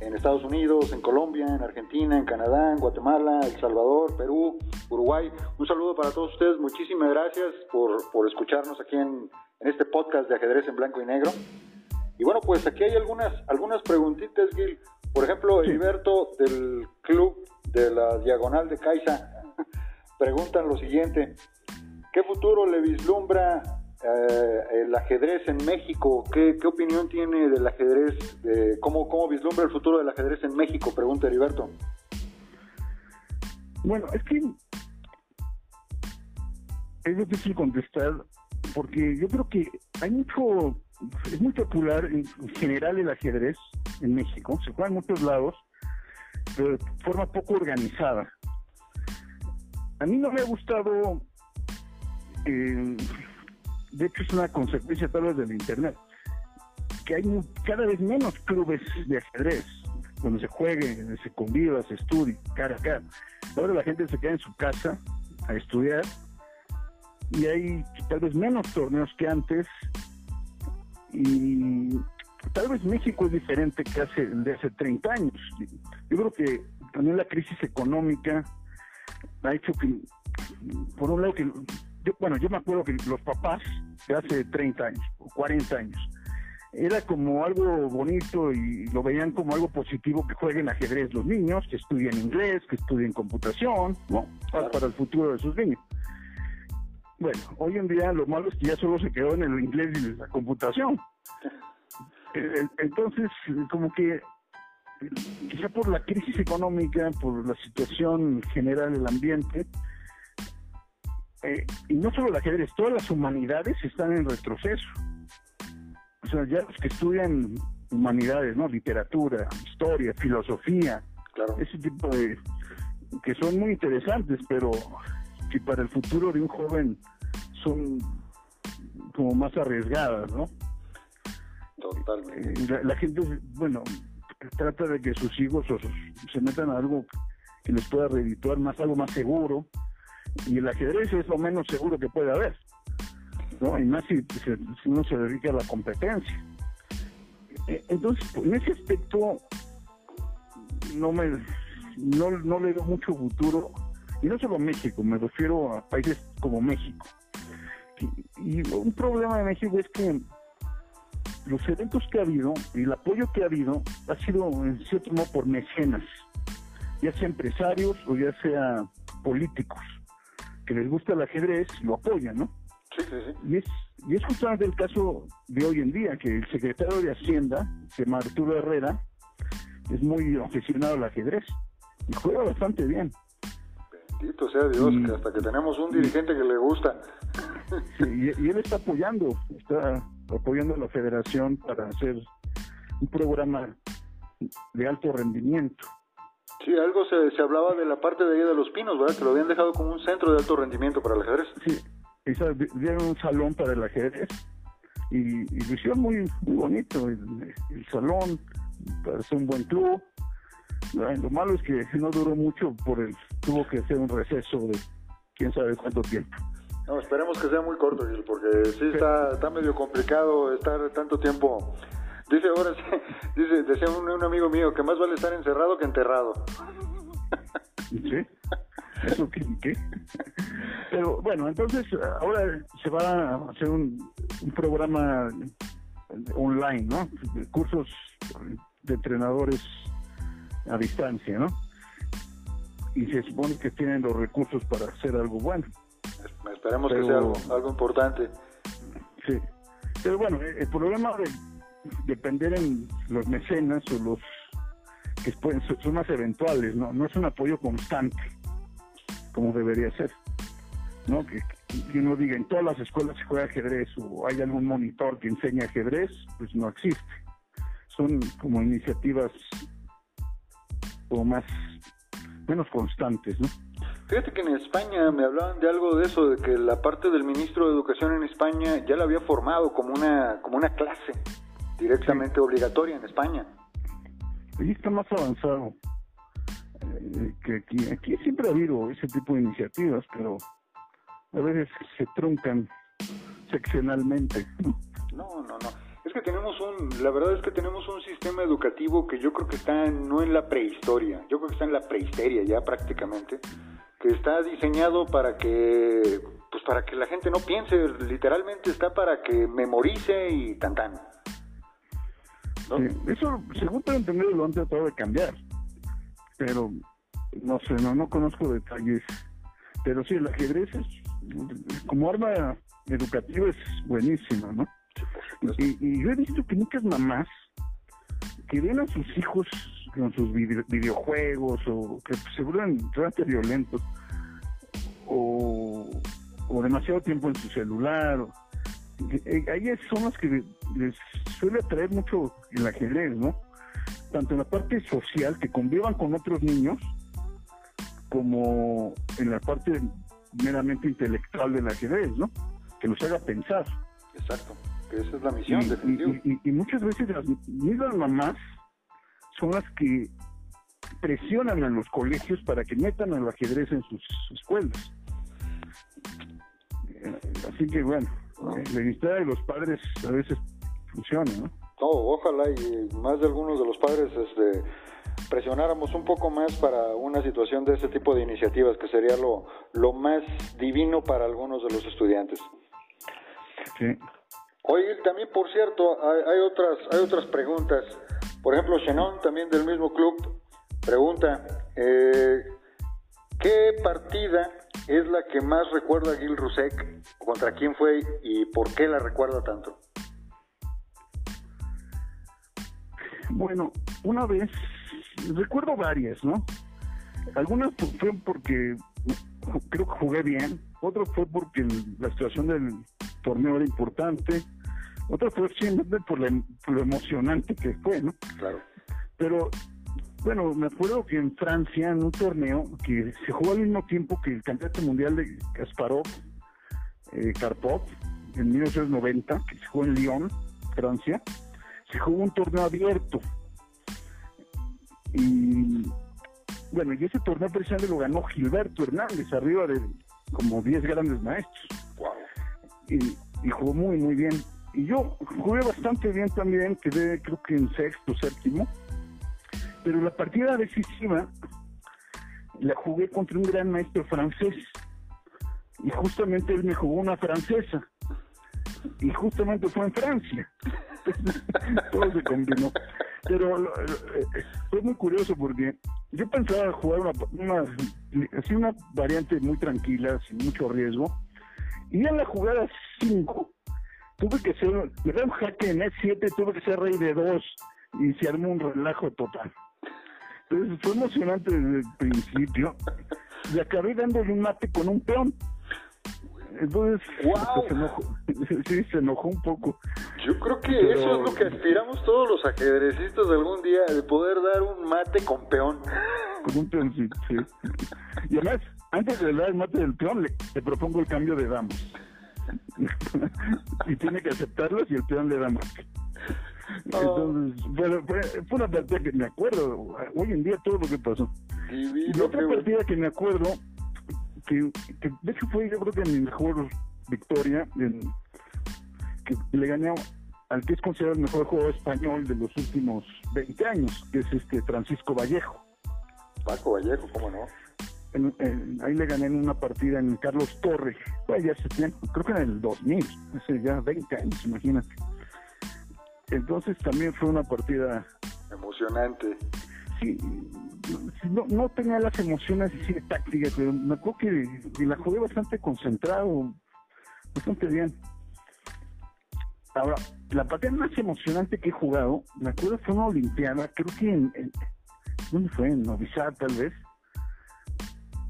en Estados Unidos, en Colombia, en Argentina, en Canadá, en Guatemala, El Salvador, Perú, Uruguay. Un saludo para todos ustedes, muchísimas gracias por, por escucharnos aquí en, en este podcast de ajedrez en blanco y negro. Y bueno, pues aquí hay algunas, algunas preguntitas, Gil. Por ejemplo, Heriberto del club de la Diagonal de Caixa *laughs* preguntan lo siguiente, ¿qué futuro le vislumbra eh, el ajedrez en México? ¿Qué, opinión tiene del ajedrez? De, ¿cómo, ¿Cómo vislumbra el futuro del ajedrez en México? Pregunta Heriberto. Bueno, es que es difícil contestar porque yo creo que hay mucho es muy popular en general el ajedrez en México, se juega en muchos lados, pero de forma poco organizada. A mí no me ha gustado, eh, de hecho es una consecuencia tal vez del Internet, que hay cada vez menos clubes de ajedrez, donde se juegue, se conviva, se estudie, cara a cara. Ahora la gente se queda en su casa a estudiar y hay tal vez menos torneos que antes y tal vez México es diferente que hace de hace 30 años. Yo creo que también la crisis económica ha hecho que, por un lado, que yo, bueno, yo me acuerdo que los papás de hace 30 años, o 40 años, era como algo bonito y lo veían como algo positivo que jueguen ajedrez los niños, que estudien inglés, que estudien computación, ¿no? Para, el futuro de sus niños. Bueno, hoy en día lo malo es que ya solo se quedó en el inglés y la computación. Eh, entonces, como que quizá por la crisis económica, por la situación general del ambiente, eh, y no solo el ajedrez, todas las humanidades están en retroceso. O sea, ya los que estudian humanidades, ¿no? Literatura, historia, filosofía, ese tipo de... que son muy interesantes, pero que para el futuro de un joven son como más arriesgadas, ¿no? Totalmente. Eh, la, gente, bueno, trata de que sus hijos se metan a algo que les pueda redituar más, algo más seguro. Y el ajedrez es lo menos seguro que puede haber. ¿no? Y más si, uno se dedica a la competencia. Eh, entonces, en ese aspecto, no me no, no le doy mucho futuro y no solo México, me refiero a países como México. Y, y un problema de México es que los eventos que ha habido y el apoyo que ha habido ha sido en cierto modo por mecenas, ya sea empresarios o ya sea políticos, que les gusta el ajedrez, lo apoyan, ¿no? Sí, sí, sí. Y es, y es justamente el caso de hoy en día, que el secretario de Hacienda, se llama Arturo Herrera, es muy aficionado al ajedrez y juega bastante bien. Bendito sea Dios, Y- que hasta que tenemos un dirigente que le gusta. *laughs* Sí, y, él está apoyando, está apoyando a la federación para hacer un programa de alto rendimiento. Sí, algo se, se hablaba de la parte de ahí de los pinos, ¿verdad? Que lo habían dejado como un centro de alto rendimiento para el ajedrez. Sí, y sabe, dieron un salón para el ajedrez y, y lo hicieron muy, muy bonito el, el salón, para ser un buen club. Lo malo es que *laughs* no duró mucho por el tuvo que hacer un receso de quién sabe cuánto tiempo. No, esperemos que sea muy corto, Gil, porque sí está, está medio complicado estar tanto tiempo. Dice ahora, sí, *laughs* dice, decía un, un amigo mío que más vale estar encerrado que enterrado. *laughs* ¿Sí? ¿Eso qué? qué? Pero bueno, entonces ahora se va a hacer un, un programa online, ¿no? Cursos de entrenadores a distancia, ¿no? Y se supone que tienen los recursos para hacer algo bueno. Es- Esperemos que sea algo, algo importante. Sí. Pero bueno, el el problema de depender en los mecenas o los que pueden, son más eventuales, ¿no? No es un apoyo constante, como debería ser. ¿No? Que, que uno diga, en todas las escuelas se juega ajedrez o hay algún monitor que enseña ajedrez, pues no existe. Son como iniciativas como más, menos constantes, ¿no? Fíjate que en España me hablaban de algo de eso, de que la parte del ministro de Educación en España ya la había formado como una, como una clase directamente obligatoria en España. Ahí está más avanzado eh, que aquí. Aquí siempre ha habido ese tipo de iniciativas, pero a veces se truncan seccionalmente. No, no, no. Es que tenemos un, la verdad es que tenemos un sistema educativo que yo creo que está no en la prehistoria, yo creo que está en la prehisteria ya prácticamente, que está diseñado para que, pues para que la gente no piense, literalmente está para que memorice y tan tan. ¿no? Sí, eso, según tengo entendido, lo han tratado de cambiar, pero no sé, no, no conozco detalles. Pero sí, el ajedrez es, como arma educativa es buenísimo, ¿no? Y, yo he visto que muchas mamás que ven a sus hijos con sus vide- videojuegos o que se vuelven realmente violentos o, o demasiado tiempo en su celular. o- eh, ahí es- son las que les suele atraer mucho el ajedrez, ¿no? Tanto en la parte social, que convivan con otros niños, como en la parte meramente intelectual del ajedrez, ¿no? Que los haga pensar. Exacto, que esa es la Y, misión, y- y- y muchas veces las mismas mamás son las que presionan a los colegios para que metan al ajedrez en sus escuelas. Eh, Así que bueno, eh, la iniciativa de los padres a veces funciona, ¿no? No, ojalá y más de algunos de los padres este, presionáramos un poco más para una situación de ese tipo de iniciativas, que sería lo, lo más divino para algunos de los estudiantes. Sí. Oye, también por cierto, hay, hay otras hay otras preguntas. Por ejemplo, Shannon, también del mismo club, pregunta, eh, ¿qué partida es la que más recuerda a Gil Rusek? ¿Contra quién fue y por qué la recuerda tanto? Bueno, una vez, recuerdo varias, ¿no? Algunas fu- fueron porque creo que jugué bien, otras fue porque la situación del torneo era importante, otras fue simplemente por, la- por lo emocionante que fue, ¿no? Claro. Pero, bueno, me acuerdo que en Francia, en un torneo que se jugó al mismo tiempo que el campeonato mundial de Kasparov, eh, Karpov, en 1990, que se jugó en Lyon, Francia, se jugó un torneo abierto. Y, bueno, y ese torneo precisamente lo ganó Gilberto Hernández, arriba de como 10 grandes maestros. Y, jugó muy, muy bien. Y yo jugué bastante bien también, quedé creo que en sexto, séptimo. Pero la partida decisiva la jugué contra un gran maestro francés. Y justamente él me jugó una francesa. Y justamente fue en Francia. *laughs* Todo se combinó. Pero eh, fue muy curioso porque yo pensaba jugar una, una, una variante muy tranquila, sin mucho riesgo. Y en la jugada 5 tuve que ser, me da un jaque en E7, tuve que ser rey de 2 y se armó un relajo total. Entonces fue emocionante desde el principio y acabé dándole un mate con un peón. Entonces, wow. se enojó, *laughs* sí, se enojó un poco. Yo creo que Pero... eso es lo que aspiramos todos los ajedrecistas algún día, de poder dar un mate con peón. Con un peón, sí. sí. Y además, antes de dar el mate del peón, le, le propongo el cambio de damas. *laughs* y tiene que aceptarlo si el peón le da mate. Entonces, bueno, fue, fue, una partida que me acuerdo, hoy en día todo lo que pasó. Divino, y otra partida que me acuerdo, que, que, de hecho fue yo creo que mi mejor victoria, en, que le gané al que es considerado el mejor juego español de los últimos 20 años, que es este Francisco Vallejo. Paco Vallejo, ¿cómo no? En, en, ahí le gané en una partida en Carlos Torre, pues ya se tiene, creo que en el 2000, hace ya 20 años, imagínate. Entonces también fue una partida emocionante. Sí, no, no tenía las emociones así de táctica, pero me acuerdo que, que, la jugué bastante concentrado, bastante bien. Ahora, la partida más emocionante que he jugado, me acuerdo fue una Olimpiada, creo que en, en ¿dónde fue? En tal vez,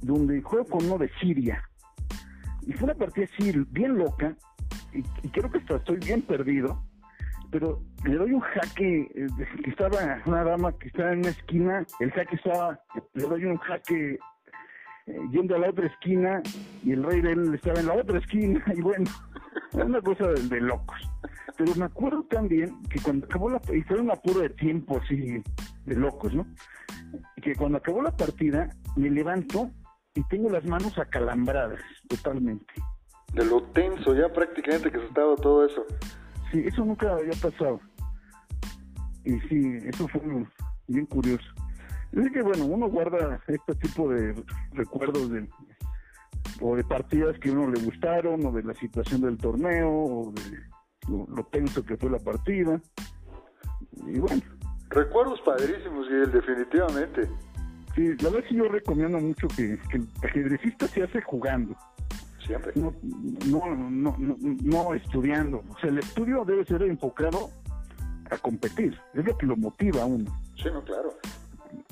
donde juego con uno de Siria. Y fue una partida así, bien loca, y, creo que hasta estoy bien perdido pero le doy un jaque, eh, que estaba una dama que estaba en una esquina, el jaque estaba, le doy un jaque eh, yendo a la otra esquina y el rey de él estaba en la otra esquina *laughs* y bueno, era una cosa de, de, locos. Pero me acuerdo también que cuando acabó la, y fue un apuro de tiempo así de locos, ¿no? Que cuando acabó la partida me levanto y tengo las manos acalambradas totalmente. De lo tenso ya prácticamente que se estaba todo eso. Sí, eso nunca había pasado. Y sí, eso fue bien curioso. Es que, bueno, uno guarda este tipo de recuerdos de, o de partidas que a uno le gustaron, o de la situación del torneo, o de lo, lo tenso que fue la partida. Y bueno. Recuerdos padrísimos, Miguel, definitivamente. Sí, la verdad es que yo recomiendo mucho que, que el ajedrecista se hace jugando. Siempre. No, no, no, no, no estudiando. O sea, el estudio debe ser enfocado a competir. Es lo que lo motiva a uno. Sí, no, claro.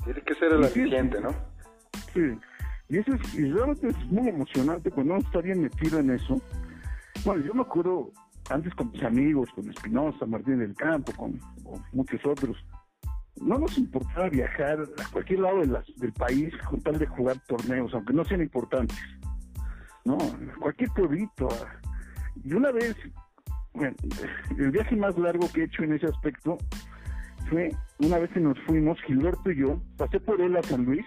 Tiene que ser el aliciente, ¿no? Sí. Y eso es, y realmente es muy emocionante cuando uno está bien metido en eso. Bueno, yo me acuerdo antes con mis amigos, con Espinosa, Martín del Campo, con, con, muchos otros. No nos importaba viajar a cualquier lado de del país con tal de jugar torneos, aunque no sean importantes. ¿no? Cualquier pueblito. Y una vez, el viaje más largo que he hecho en ese aspecto fue una vez que nos fuimos, Gilberto y yo, pasé por él a San Luis,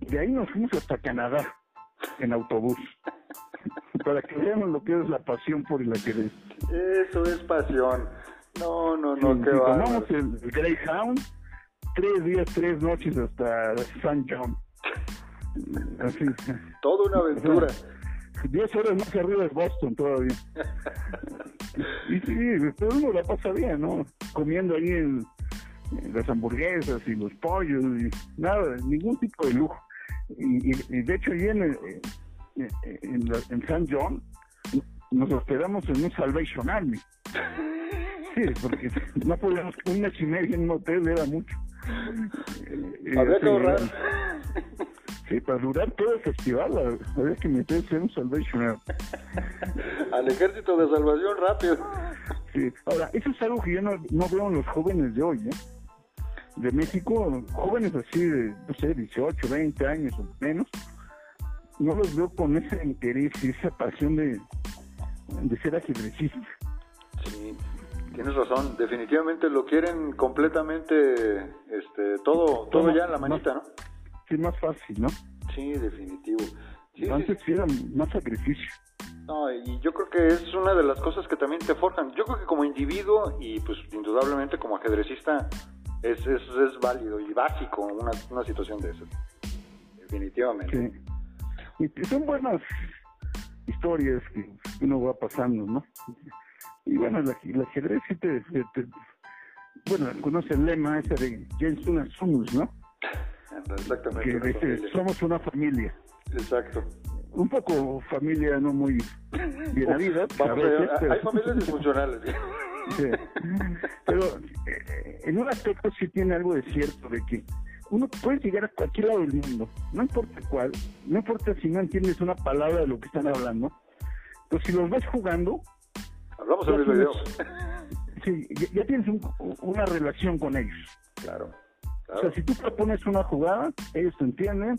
y de ahí nos fuimos hasta Canadá en autobús. *laughs* Para que vean lo que es la pasión por el ajedrez. Eso es pasión. No, no, no, sí, qué Tomamos el, el Greyhound, tres días, tres noches hasta San John. Así. Toda una aventura. Diez horas más arriba de Boston todavía. y sí, pero uno la pasa bien, ¿no? Comiendo ahí en las hamburguesas y los pollos y nada, ningún tipo de lujo. Y, y, y de hecho, ahí en, en, en, la, en, San John nos hospedamos en un Salvation Army. *laughs* Sí, porque no podíamos, un mes y medio en un hotel era mucho. Que ahorrar. Sí, para durar todo el festival había que meterse en un Salvation Army. Al ejército de salvación rápido. Sí, ahora, eso es algo que yo no, no veo en los jóvenes de hoy, ¿eh? De México, jóvenes así de, no sé, 18, 20 años o menos, no los veo con ese interés y esa pasión de, de ser ajedrecista. Sí, tienes razón, definitivamente lo quieren completamente, este, todo, todo ya en la manita, ¿no? Sí, más fácil, ¿no? Sí, definitivo. Sí, Antes sí, sí era más sacrificio. No, y yo creo que es una de las cosas que también te forjan. Yo creo que como individuo y pues indudablemente como ajedrecista es, es, es válido y básico una, una situación de esas. Definitivamente. Y son buenas historias que uno va pasando, ¿no? Y bueno, el ajedrez sí te, bueno, conoce el lema ese de James Sumus, ¿no? Exactamente. Que somos una familia. Exacto. Un poco familia no muy bien habida. hay familias disfuncionales. *laughs* sí. Pero eh, en un aspecto sí tiene algo de cierto, de que uno puede llegar a cualquier lado del mundo, no importa cuál, no importa si no entiendes una palabra de lo que están hablando, pero si los ves jugando, hablamos el mismo idioma. Sí, ya, tienes una relación con ellos. Claro, O sea, si tú propones una jugada, ellos te entienden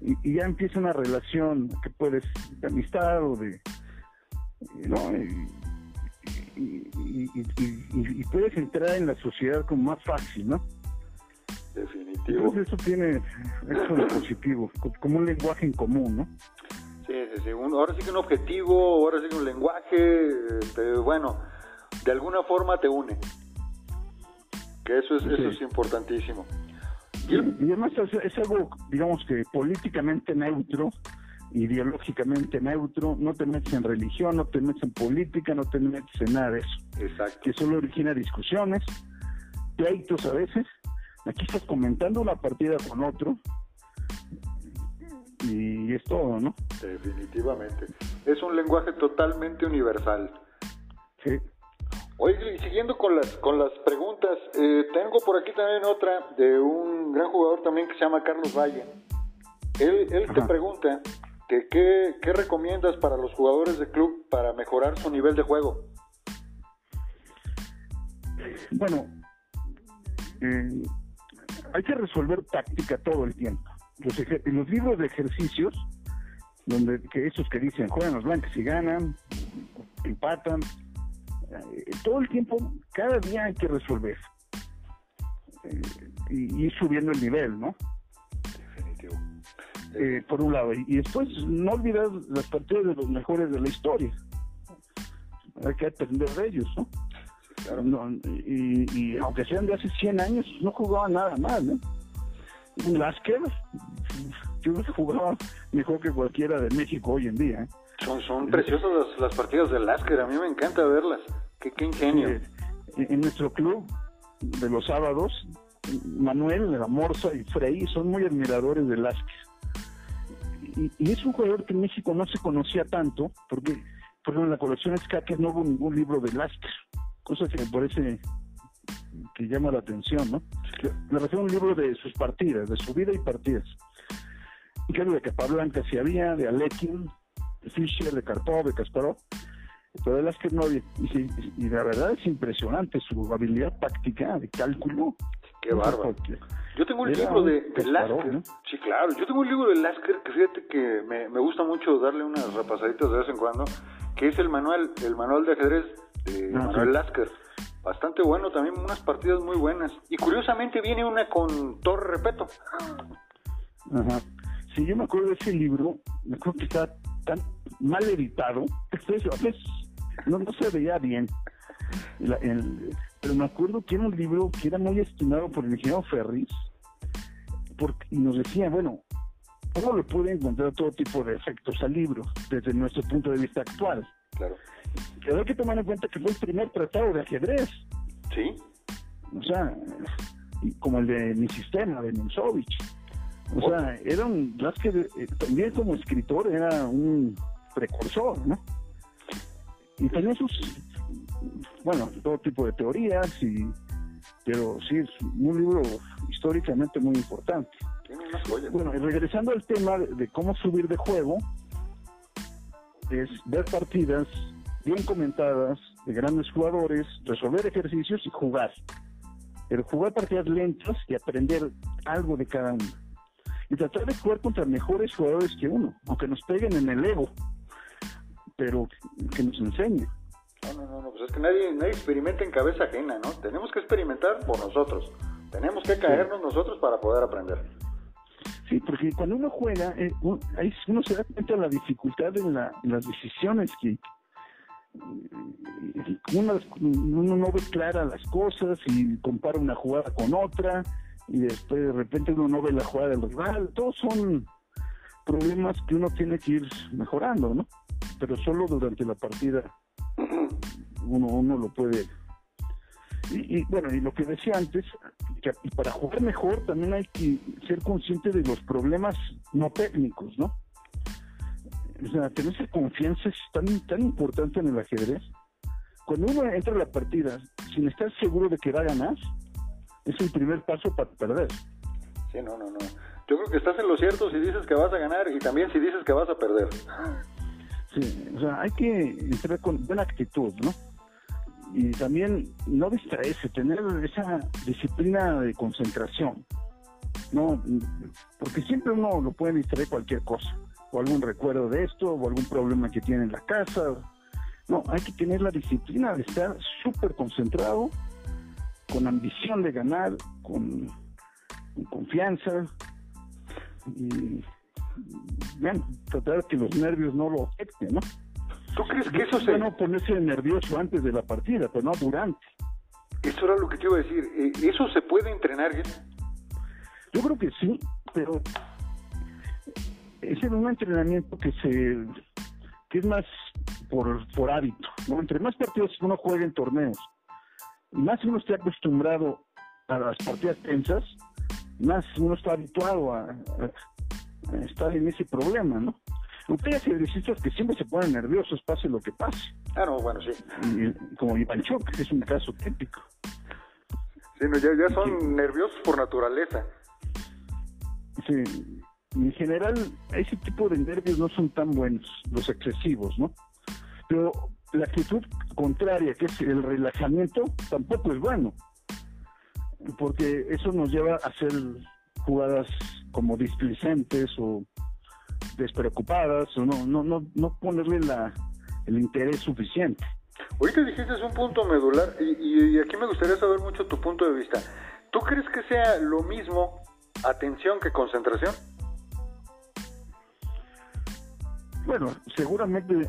y, ya empieza una relación que puedes de amistad o de, ¿no? Y, y, puedes entrar en la sociedad como más fácil, ¿no? Definitivo. Entonces eso tiene eso de positivo, como un lenguaje en común, ¿no? Sí, sí, sí. ahora sí que un objetivo, ahora sí que un lenguaje, este, bueno, de alguna forma te une. Que eso es, eso es importantísimo. Y, además es, algo, digamos que políticamente neutro, ideológicamente neutro, no te metes en religión, no te metes en política, no te metes en nada de eso. Exacto. Que solo origina discusiones, pleitos a veces, Aquí estás comentando una partida con otro y es todo, ¿no? Definitivamente. Es un lenguaje totalmente universal. Sí. Oye, y siguiendo con las, con las preguntas, eh, tengo por aquí también otra de un gran jugador también que se llama Carlos Valle. Él, él te pregunta que qué, qué recomiendas para los jugadores de club para mejorar su nivel de juego. Bueno, eh, hay que resolver táctica todo el tiempo. Los, los libros de ejercicios, donde que esos que dicen juegan los blancos y ganan, empatan, eh, todo el tiempo, cada día hay que resolver eh, y, ir subiendo el nivel, ¿no? Definitivo. Eh, por un lado. Y, después no olvidar las partidas de los mejores de la historia. Hay que aprender de ellos, ¿no? y, aunque sean de hace 100 años, no jugaban nada mal, ¿no? Lasker, yo creo que jugaba mejor que cualquiera de México hoy en día. ¿eh? Son, son preciosas las, partidas de Lasker, a mí me encanta verlas. Qué, qué ingenio. en nuestro club de los sábados, Manuel, la Morsa y Frey son muy admiradores de Lasker. Y, y, es un jugador que en México no se conocía tanto, porque, por ejemplo, en la colección Skaker no hubo ningún libro de Lasker cosa que me parece que llama la atención, ¿no? Me refiero a un libro de sus partidas, de su vida y partidas. Y claro, de Capablanca sí había, de Alekin, de Fischer, de Karpov, de Kasparov, pero de las que no había. Y, la verdad es impresionante su habilidad táctica de cálculo. Qué bárbaro. Yo tengo un libro de, de Lasker. Sí, claro. Yo tengo un libro de Lasker que fíjate que me, me gusta mucho darle unas repasaditas de vez en cuando, que es el manual, el manual de ajedrez de ah, Manuel Lasker. Bastante bueno, también unas partidas muy buenas. Y curiosamente viene una con Torre Repeto. Ajá. Sí, yo me acuerdo de ese libro, me acuerdo que está tan mal editado, no, no se veía bien. pero me acuerdo que era un libro que era muy estimado por el ingeniero Ferris, porque, y nos decía, bueno, uno le puede encontrar todo tipo de efectos al libro desde nuestro punto de vista actual. Claro. Pero hay que tomar en cuenta que fue el primer tratado de ajedrez. Sí. O sea, como el de mi sistema, de Nimzovich. O sea, era un que eh, también como escritor era un precursor, ¿no? Y tenía sus, bueno, todo tipo de teorías, y pero sí, es un libro históricamente muy importante. Bueno, y regresando al tema de cómo subir de juego, es ver partidas bien comentadas de grandes jugadores, resolver ejercicios y jugar. Pero jugar partidas lentas y aprender algo de cada uno. Y tratar de jugar contra mejores jugadores que uno, aunque nos peguen en el ego, pero que nos enseñen. No, no, no, pues es que nadie, nadie experimenta en cabeza ajena, ¿no? Tenemos que experimentar por nosotros. Tenemos que caernos nosotros para poder aprender. Sí, porque cuando uno juega, eh, uno, se da cuenta de la dificultad en, la, las decisiones que uno, no ve claras las cosas y compara una jugada con otra y después de repente uno no ve la jugada del rival. Todos son problemas que uno tiene que ir mejorando, ¿no? Pero solo durante la partida uno, uno lo puede. Y, bueno, y lo que decía antes, que para jugar mejor también hay que ser consciente de los problemas no técnicos, ¿no? Sea, tener esa confianza es tan, tan importante en el ajedrez. Cuando uno entra a la partida sin estar seguro de que va a ganar, es el primer paso para perder. Sí, no, no, no. Yo creo que estás en lo cierto si dices que vas a ganar y también si dices que vas a perder. Sí, o sea, hay que entrar con buena actitud, ¿no? Y también no distraerse, tener esa disciplina de concentración, ¿no? Porque siempre uno lo puede distraer cualquier cosa, o algún recuerdo de esto, o algún problema que tiene en la casa. No, hay que tener la disciplina de estar súper concentrado, con ambición de ganar, con confianza, y bueno, tratar que los nervios no lo afecten, ¿no? ¿Tú crees que eso se... Bueno, ponerse nervioso antes de la partida, pero no durante. Eso era lo que te iba a decir. Eh, ¿Eso se puede entrenar, Yo creo que sí, pero es en un entrenamiento que se que es más por, por hábito. ¿no? Entre más partidos uno juega en torneos, y más uno esté acostumbrado a las partidas tensas, más uno está habituado a, estar en ese problema, ¿no? Hay ejercicios que siempre se ponen nerviosos, pase lo que pase. Ah, no, bueno, sí. como Ivanchuk, que es un caso típico. Sí, no, ya, ya son nerviosos por naturaleza. Sí, en general, ese tipo de nervios no son tan buenos, los excesivos, ¿no? Pero la actitud contraria, que es el relajamiento, tampoco es bueno porque eso nos lleva a hacer jugadas como displicentes o despreocupadas o no no no no ponerle la, el interés suficiente. Ahorita dijiste es un punto medular y, y, aquí me gustaría saber mucho tu punto de vista. ¿Tú crees que sea lo mismo atención que concentración? Bueno, seguramente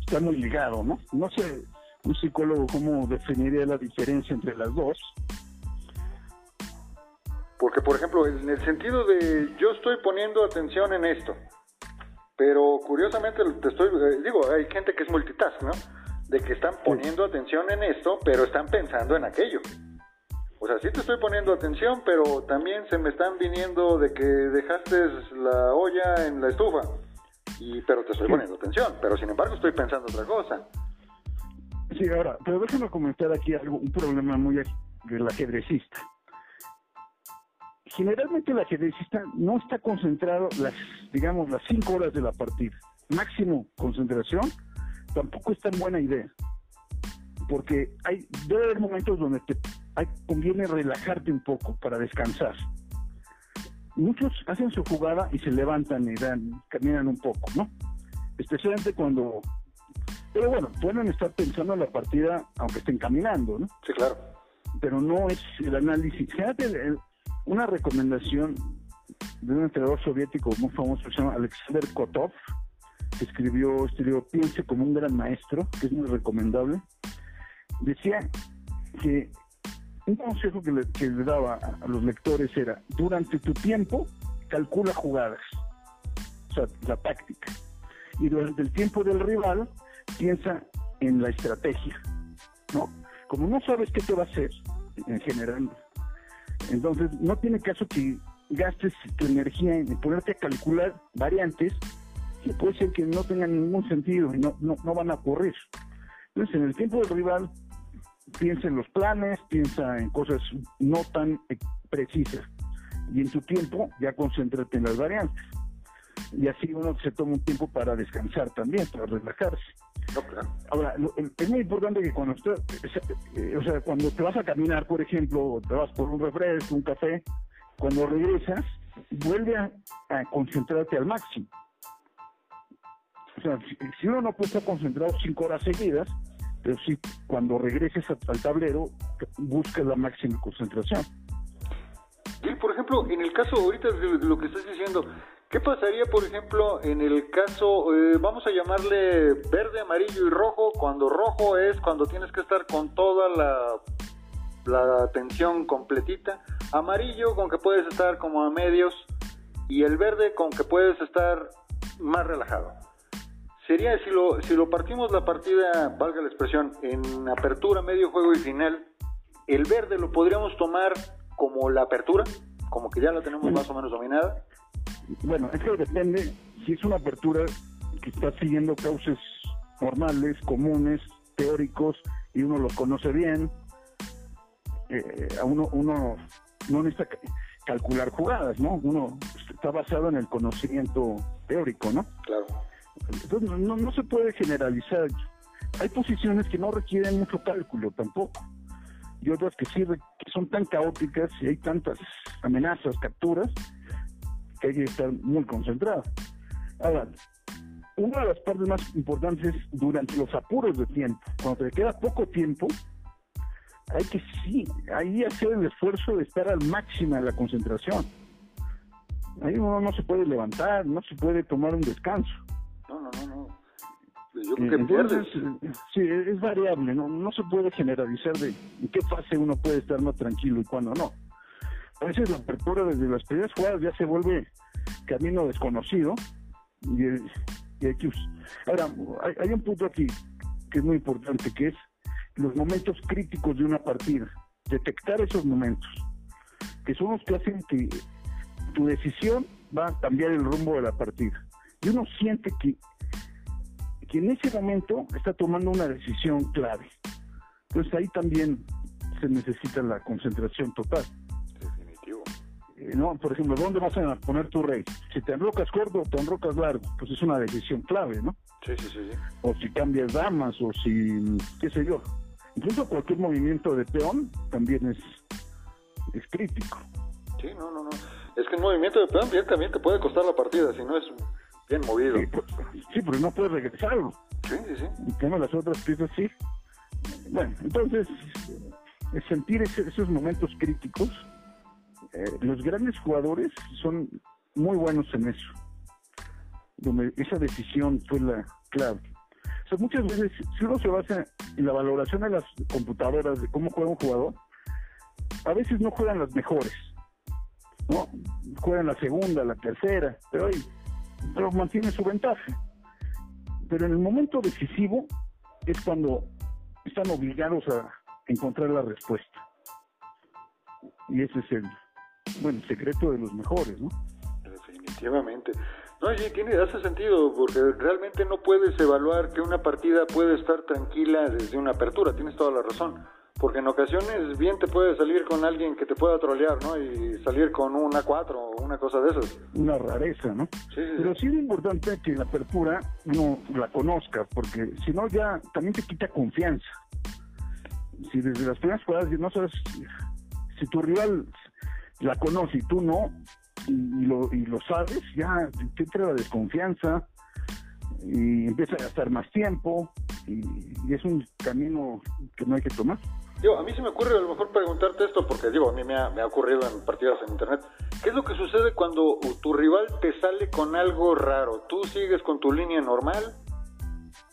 está muy ligado, ¿no? No sé un psicólogo cómo definiría la diferencia entre las dos, porque, por ejemplo, en el sentido de yo estoy poniendo atención en esto, pero curiosamente te estoy, eh, digo, hay gente que es multitask, ¿no? De que están poniendo atención en esto, pero están pensando en aquello. O sea, sí te estoy poniendo atención, pero también se me están viniendo de que dejaste la olla en la estufa. Y, pero te estoy poniendo atención, pero sin embargo estoy pensando otra cosa. Sí, ahora, pero déjame comentar aquí algo, un problema muy del ajedrecista generalmente el ajedrecista no está concentrado las, digamos, las cinco horas de la partida. Máximo concentración tampoco es tan buena idea. Porque hay, debe haber momentos donde te hay, conviene relajarte un poco para descansar. Muchos hacen su jugada y se levantan y dan, caminan un poco, ¿no? Especialmente cuando... Pero bueno, pueden estar pensando en la partida aunque estén caminando, ¿no? Sí, claro. Pero no es el análisis. Fíjate, el, una recomendación de un entrenador soviético muy famoso que se llama Alexander Kotov, que escribió este libro Piense como un gran maestro, que es muy recomendable, decía que un consejo que le, daba a los lectores era, durante tu tiempo, calcula jugadas, o sea, la táctica, y durante el tiempo del rival, piensa en la estrategia, ¿no? Como no sabes qué te va a hacer, en general, entonces, no tiene caso que gastes tu energía en ponerte a calcular variantes que puede ser que no tengan ningún sentido y no, no, van a ocurrir. Entonces, en el tiempo del rival, piensa en los planes, piensa en cosas no tan precisas. Y en tu tiempo, ya concéntrate en las variantes. Y así uno se toma un tiempo para descansar también, para relajarse. Ahora, es muy importante que cuando eh, o sea, cuando te vas a caminar, por ejemplo, te vas por un refresco, un café, cuando regresas, vuelve a, concentrarte al máximo. O sea, si, uno no puede estar concentrado cinco horas seguidas, pero sí, cuando regreses al tablero, buscas la máxima concentración. Y, por ejemplo, en el caso ahorita de lo que estás diciendo, ¿Qué pasaría, por ejemplo, en el caso, eh, vamos a llamarle verde, amarillo y rojo, cuando rojo es cuando tienes que estar con toda la, la atención completita, amarillo con que puedes estar como a medios y el verde con que puedes estar más relajado. Sería si lo, si lo partimos la partida, valga la expresión, en apertura, medio juego y final, el verde lo podríamos tomar como la apertura, como que ya la tenemos más o menos dominada. Bueno, es que depende si es una apertura que está siguiendo cauces normales, comunes, teóricos, y uno lo conoce bien, eh, a uno, uno no necesita calcular jugadas, ¿no? Uno está basado en el conocimiento teórico, ¿no? Claro. Entonces no, no se puede generalizar. Hay posiciones que no requieren mucho cálculo tampoco y otras que sí que son tan caóticas y hay tantas amenazas, capturas, que hay que estar muy concentrado. Ahora, una de las partes más importantes es durante los apuros de tiempo, cuando te queda poco tiempo, hay que sí, ahí hacer el esfuerzo de estar al máximo en la concentración. Ahí uno no se puede levantar, no se puede tomar un descanso. No, no, no, no. Yo creo que Entonces, sí, es variable, ¿no? no se puede generalizar de en qué fase uno puede estar más tranquilo y cuándo no. A veces la apertura desde las primeras jugadas ya se vuelve camino desconocido y, que... Ahora, hay, hay un punto aquí que es muy importante, que es los momentos críticos de una partida, detectar esos momentos, que son los que hacen que tu decisión va a cambiar el rumbo de la partida. Y uno siente que, que en ese momento está tomando una decisión clave. Entonces ahí también se necesita la concentración total. Definitivo. Eh, no, por ejemplo, ¿dónde vas a poner tu rey? Si te enrocas corto o te enrocas largo, pues es una decisión clave, ¿no? Sí, sí, sí, sí. O si cambias damas, o si, qué sé yo. Incluso cualquier movimiento de peón también es, es crítico. Sí, no, no, no. Es que el movimiento de peón bien también te puede costar la partida si no es bien movido. Sí, sí pero no puedes regresarlo. Sí, sí, sí. Y tengo las otras piezas, sí. Bueno, entonces, sentir esos momentos críticos, eh, los grandes jugadores son muy buenos en eso. Donde esa decisión fue la clave. O sea, muchas veces, si uno se basa en la valoración de las computadoras de cómo juega un jugador, a veces no juegan las mejores, ¿no? Juegan la segunda, la tercera, pero, ahí, pero mantienen su ventaja. Pero en el momento decisivo es cuando están obligados a encontrar la respuesta. Y ese es el, bueno, el secreto de los mejores, ¿no? Definitivamente. No, sí, tiene, hace sentido, porque realmente no puedes evaluar que una partida puede estar tranquila desde una apertura, tienes toda la razón. Porque en ocasiones bien te puede salir con alguien que te pueda trolear, ¿no? Y salir con una 4 o una cosa de esas. Una rareza, ¿no? Sí, sí, Pero sí es importante que la apertura uno la conozca, porque si no ya también te quita confianza. Si desde las primeras jugadas no sabes, si tu rival la conoce y tú no, y, lo, y lo sabes, ya te entra la desconfianza y empieza a gastar más tiempo y, es un camino que no hay que tomar. Yo, a mí se me ocurre a lo mejor preguntarte esto porque digo, a mí me ha, ocurrido en partidas en internet. ¿Qué es lo que sucede cuando tu rival te sale con algo raro? Tú sigues con tu línea normal,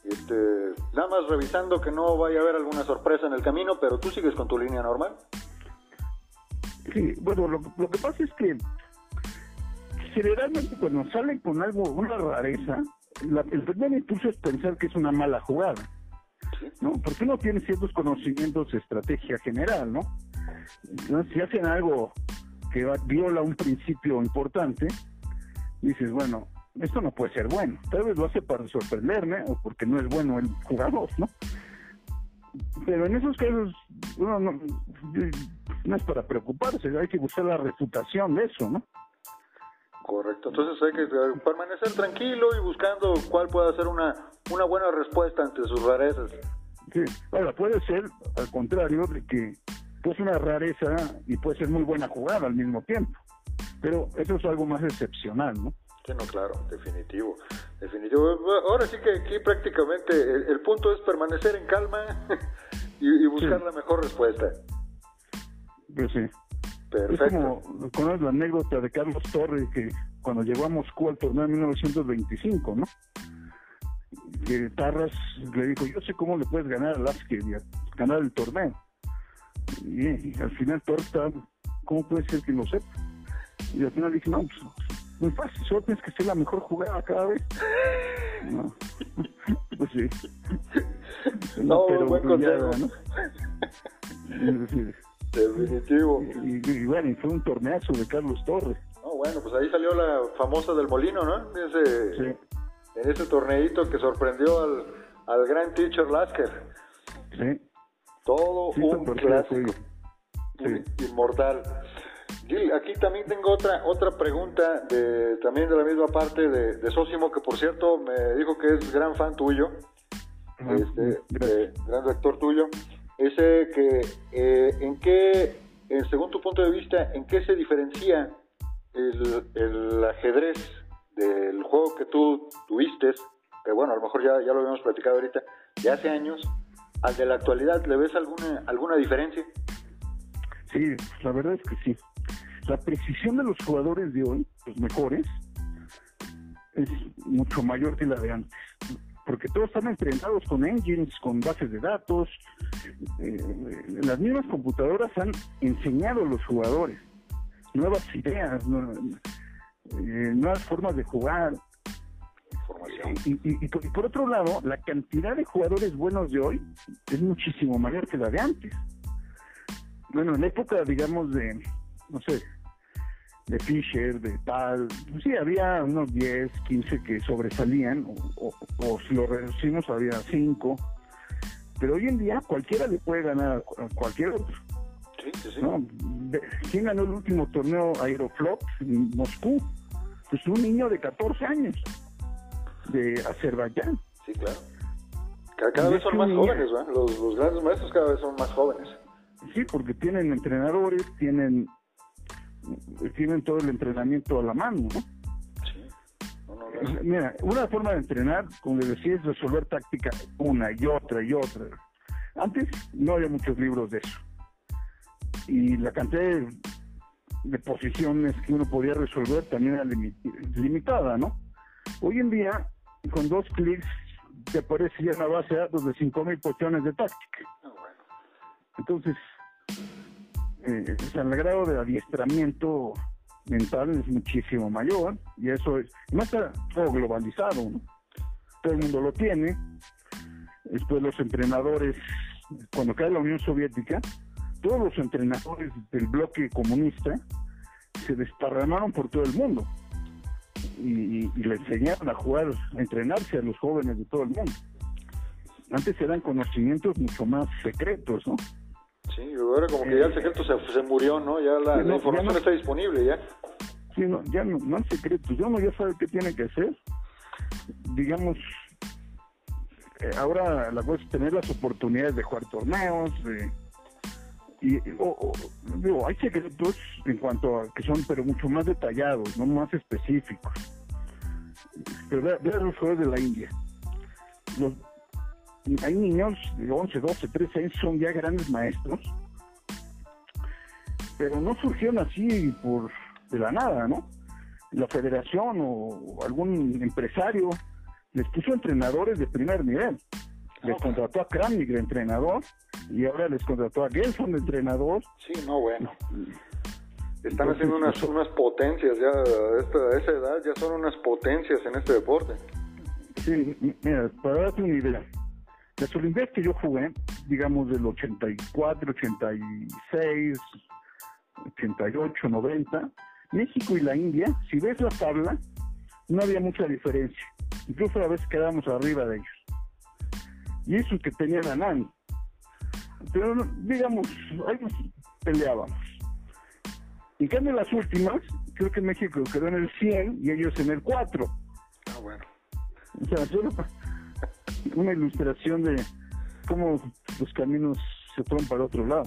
este, nada más revisando que no vaya a haber alguna sorpresa en el camino, pero tú sigues con tu línea normal. Sí, bueno, lo, lo que pasa es que generalmente cuando salen con algo, una rareza, el primer impulso es pensar que es una mala jugada, ¿no? Porque uno tiene ciertos conocimientos de estrategia general, ¿no? Si hacen algo que viola un principio importante, dices, bueno, esto no puede ser bueno. Tal vez lo hace para sorprenderme o porque no es bueno el jugador, ¿no? Pero en esos casos, uno no, no es para preocuparse, hay que buscar la refutación de eso, ¿no? Correcto, entonces hay que eh, permanecer tranquilo y buscando cuál puede ser una, una buena respuesta ante sus rarezas. Sí, ahora puede ser al contrario de que pues una rareza y puede ser muy buena jugada al mismo tiempo, pero eso es algo más excepcional, ¿no? Sí, no, claro, definitivo, definitivo. Ahora sí que aquí prácticamente el, punto es permanecer en calma *laughs* y, buscar la mejor respuesta. Pues sí. Es como conoces la anécdota de Carlos Torres que cuando llegó a Moscú al torneo en 1925, ¿no? Que Tarras le dijo, yo sé cómo le puedes ganar a Lasky y ganar el torneo. Y, al final Torres ¿cómo puede ser que no sepa? Y al final dije, no, pues, muy fácil, solo tienes que ser la mejor jugada cada vez. No. *laughs* pues sí. No, pero buen consejo. ¿no? Definitivo. Y, y, bueno, y fue un torneazo de Carlos Torres. No, bueno, pues ahí salió la famosa del Molino, ¿no? Ese, sí. En ese torneito que sorprendió al, al gran teacher Lasker. Sí. Todo un clásico. Sí. Inmortal. Gil, aquí también tengo otra otra pregunta de también de la misma parte de, de Sosimo, que por cierto me dijo que es gran fan tuyo, este, gran actor tuyo. Ese que, eh, ¿en qué, según tu punto de vista, en qué se diferencia el, el ajedrez del juego que tú tuviste, que bueno, a lo mejor ya, ya lo habíamos platicado ahorita, de hace años, al de la actualidad, ¿le ves alguna, alguna diferencia? Sí, la verdad es que sí. La precisión de los jugadores de hoy, los mejores, es mucho mayor que la de antes. Porque todos están entrenados con engines, con bases de datos. Eh, las mismas computadoras han enseñado a los jugadores nuevas ideas, eh, nuevas formas de jugar. Y, por, otro lado, la cantidad de jugadores buenos de hoy es muchísimo mayor que la de antes. Bueno, en la época, digamos, de, no sé, de Fisher, de tal, pues sí, había unos 10, 15 que sobresalían, o, o, si lo reducimos, había 5. Pero hoy en día cualquiera le puede ganar a cualquier otro. Sí, sí, sí. ¿Quién ganó el último torneo Aeroflot en Moscú? Pues un niño de 14 años de Azerbaiyán. Sí, claro. Cada, vez son más jóvenes, Los, los grandes maestros cada vez son más jóvenes. Sí, porque tienen entrenadores, tienen tienen todo el entrenamiento a la mano, ¿no? Sí. Mira, una forma de entrenar, como les decía, es resolver táctica una y otra y otra. Antes no había muchos libros de eso y la cantidad de, posiciones que uno podía resolver también era limitada, ¿no? Hoy en día, con dos clics, te aparece ya una base de datos de 5.000 posiciones de táctica. Ah, Entonces, eh, el grado de adiestramiento mental es muchísimo mayor y eso es, no está todo globalizado, todo el mundo lo tiene. Después los entrenadores, cuando cae la Unión Soviética, todos los entrenadores del bloque comunista se desparramaron por todo el mundo y, le enseñaron a jugar, a entrenarse a los jóvenes de todo el mundo. Antes eran conocimientos mucho más secretos, ¿no? Sí, ahora como que ya el secreto se, murió, ¿no? Ya la, información está disponible, ya. Sí, no, ya no, no hay secretos, ya uno ya sabe qué tiene que hacer. Digamos, eh, ahora la cosa es tener las oportunidades de jugar torneos, de y digo, hay secretos en cuanto a que son pero mucho más detallados, no más específicos. Pero vean los juegos de la India. Los, hay niños de 11, 12, 13 años, son ya grandes maestros, pero no surgieron así por de la nada, ¿no? La federación o algún empresario les puso entrenadores de primer nivel. Les contrató a Kramnik de entrenador y ahora les contrató a Gelson de entrenador. Sí, no, bueno. Están haciendo unas, unas potencias ya, a, esa edad ya son unas potencias en este deporte. Sí, mira, para darte una idea, las Olimpiadas que yo jugué, digamos del 84, 86, 88, 90, México y la India, si ves la tabla, no había mucha diferencia. Incluso a veces quedábamos arriba de ellos y eso que tenían a Nani. Pero digamos, ahí nos peleábamos. En cambio, las últimas, creo que México quedó en el 100 y ellos en el 4. Ah, bueno. O sea, solo una ilustración de cómo los caminos se fueron para otro lado.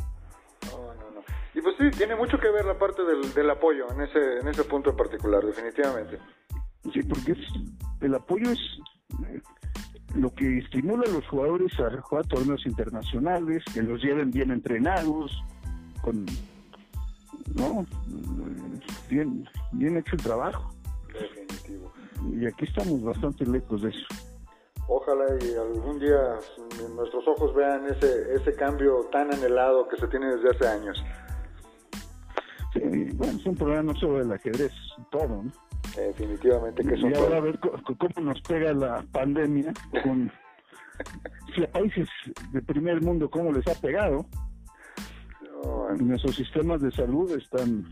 No, no, no. Y pues sí, tiene mucho que ver la parte del, del apoyo en ese, en ese punto en particular, definitivamente. Sí, porque es, el apoyo es lo que estimula a los jugadores a jugar torneos internacionales, que los lleven bien entrenados, con no bien, bien hecho el trabajo. Definitivo. Y aquí estamos bastante lejos de eso. Ojalá y algún día nuestros ojos vean ese, ese cambio tan anhelado que se tiene desde hace años. Sí, bueno, es un problema no solo del ajedrez, todo, ¿no? Definitivamente que Y ahora a ver cómo nos pega la pandemia con *laughs* si a países de primer mundo cómo les ha pegado. Nuestros sistemas de salud están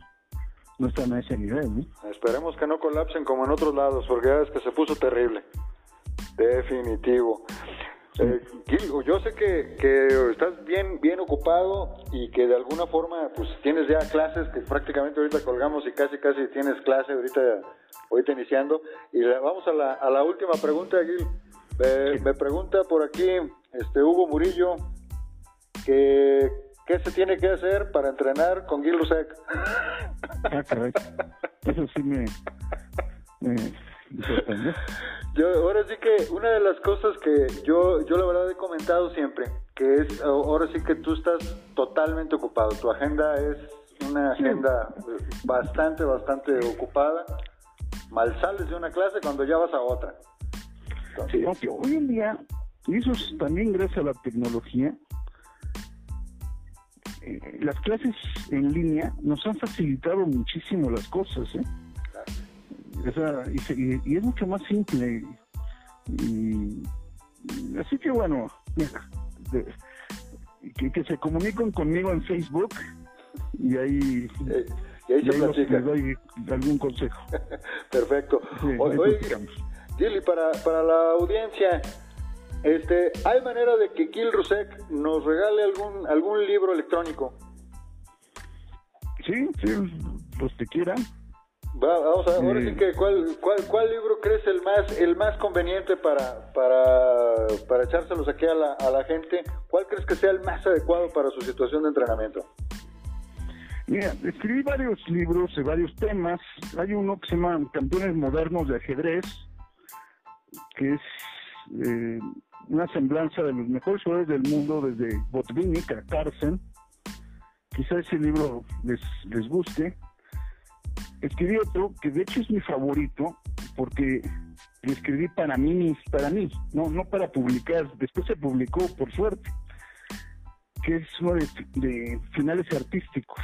no están a ese nivel. Esperemos que no colapsen como en otros lados, porque es que se puso terrible. Definitivo. Eh, yo sé que, que, estás bien bien ocupado y que de alguna forma pues tienes ya clases que prácticamente ahorita colgamos y casi casi tienes clase ahorita ahorita iniciando. Y vamos a la, a la última pregunta Gil. Me pregunta por aquí este Hugo Murillo que qué se tiene que hacer para entrenar con Gil Rusek ah, eso sí me, me *laughs* yo, ahora sí que una de las cosas que yo, yo la verdad he comentado siempre, que es, ahora sí que tú estás totalmente ocupado, tu agenda es una agenda bastante, bastante ocupada, mal sales de una clase cuando ya vas a otra. sí, hoy en día, y eso también gracias a la tecnología, eh, las clases en línea nos han facilitado muchísimo las cosas, ¿eh? Y, es mucho más simple. Y, así que bueno, que, se comuniquen conmigo en Facebook y ahí, y ahí, se doy algún consejo. *laughs* Perfecto. Gil, para, para la audiencia, este, ¿hay manera de que Gil Rusek nos regale algún, algún libro electrónico? Sí, sí, los que quieran vamos a ahora sí que ¿cuál, cuál, libro crees el más el más conveniente para para, para echárselos aquí a la, a la gente? ¿Cuál crees que sea el más adecuado para su situación de entrenamiento? Mira, escribí varios libros de varios temas. Hay uno que se llama Campeones Modernos de Ajedrez, que es eh, una semblanza de los mejores jugadores del mundo desde Botvinnik a Carlsen. Quizá ese libro les, les guste escribí otro que de hecho es mi favorito porque lo escribí para mí, para mí, no, no para publicar. Después se publicó, por suerte, que es uno de, finales artísticos.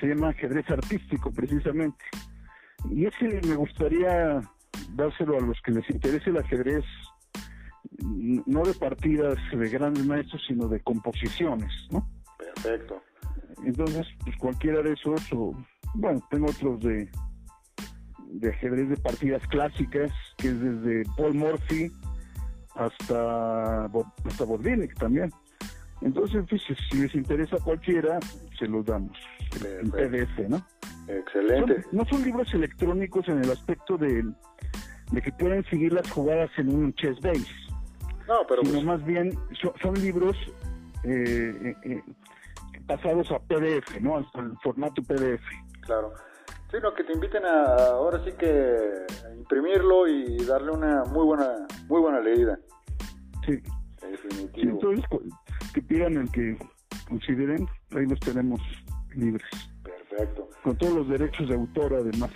Se llama ajedrez artístico, precisamente. Y ese me gustaría dárselo a los que les interese el ajedrez, no de partidas de grandes maestros, sino de composiciones, ¿no? Perfecto. Entonces, pues cualquiera de esos, o, bueno, tengo otros de, de ajedrez de partidas clásicas, que es desde Paul Morphy hasta, hasta también. Entonces, pues, si les interesa cualquiera, se los damos en PDF, ¿no? Excelente. no son libros electrónicos en el aspecto de, de que pueden seguir las jugadas en un chess base. No, pero sino pues más bien son, libros eh, eh, eh pasados a PDF, ¿no? Al formato PDF. Claro. Sino que te inviten a ahora sí que a imprimirlo y darle una muy buena muy buena leída. Sí. Definitivo. entonces, que pidan el que consideren, ahí los tenemos libres. Perfecto. Con todos los derechos de autor, además.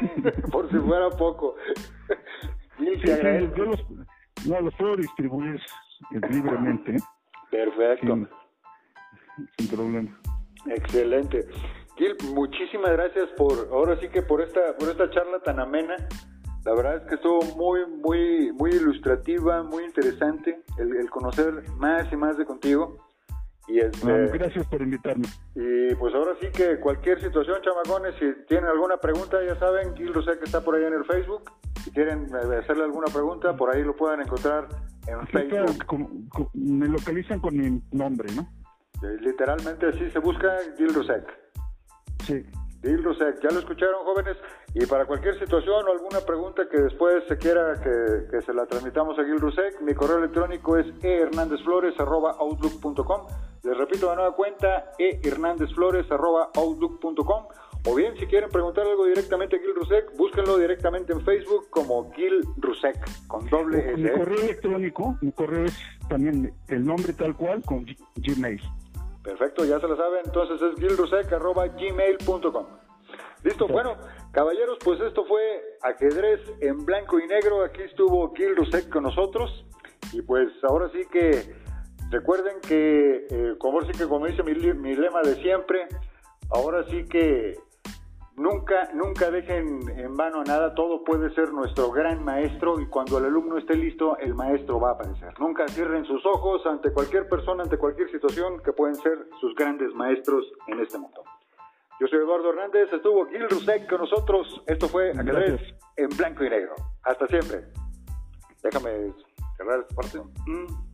*laughs* Por si fuera poco. *laughs* sí, yo los, no, los puedo distribuir libremente. Perfecto sin problema. Excelente. Gil, muchísimas gracias por, ahora sí que por esta, por esta charla tan amena. La verdad es que estuvo muy, muy, muy ilustrativa, muy interesante el, conocer más y más de contigo. Y este, gracias por invitarme. Y pues ahora sí que cualquier situación, chamacones, si tienen alguna pregunta, ya saben, Gil Rosé que está por ahí en el Facebook. Si quieren eh, hacerle alguna pregunta, por ahí lo pueden encontrar en Facebook. me localizan con mi nombre, ¿no? Literalmente así se busca Gil Rusek. Sí. Gil Rusek, ya lo escucharon jóvenes. Y para cualquier situación o alguna pregunta que después se quiera que, se la transmitamos a Gil Rusek, mi correo electrónico es ehernandezflores.outlook.com. Les repito de nueva cuenta, ehernandezflores.outlook.com. O bien, si quieren preguntar algo directamente a Gil Rusek, búsquenlo directamente en Facebook como Gil Rusek, con doble S. Mi correo electrónico, mi correo es también el nombre tal cual con Gmail. Perfecto, ya se lo saben. Entonces es gilrusek.gmail.com. Listo, bueno, caballeros, pues esto fue ajedrez en blanco y negro. Aquí estuvo Gil Rusek con nosotros. Y pues ahora sí que recuerden que, eh, como, sí que como dice mi, mi lema de siempre, ahora sí que Nunca, nunca dejen en vano nada, todo puede ser nuestro gran maestro y cuando el alumno esté listo, el maestro va a aparecer. Nunca cierren sus ojos ante cualquier persona, ante cualquier situación que pueden ser sus grandes maestros en este mundo. Yo soy Eduardo Hernández, estuvo Gil Rusek con nosotros, esto fue Ajedrez en blanco y negro. Hasta siempre. Déjame cerrar esta parte. Mm.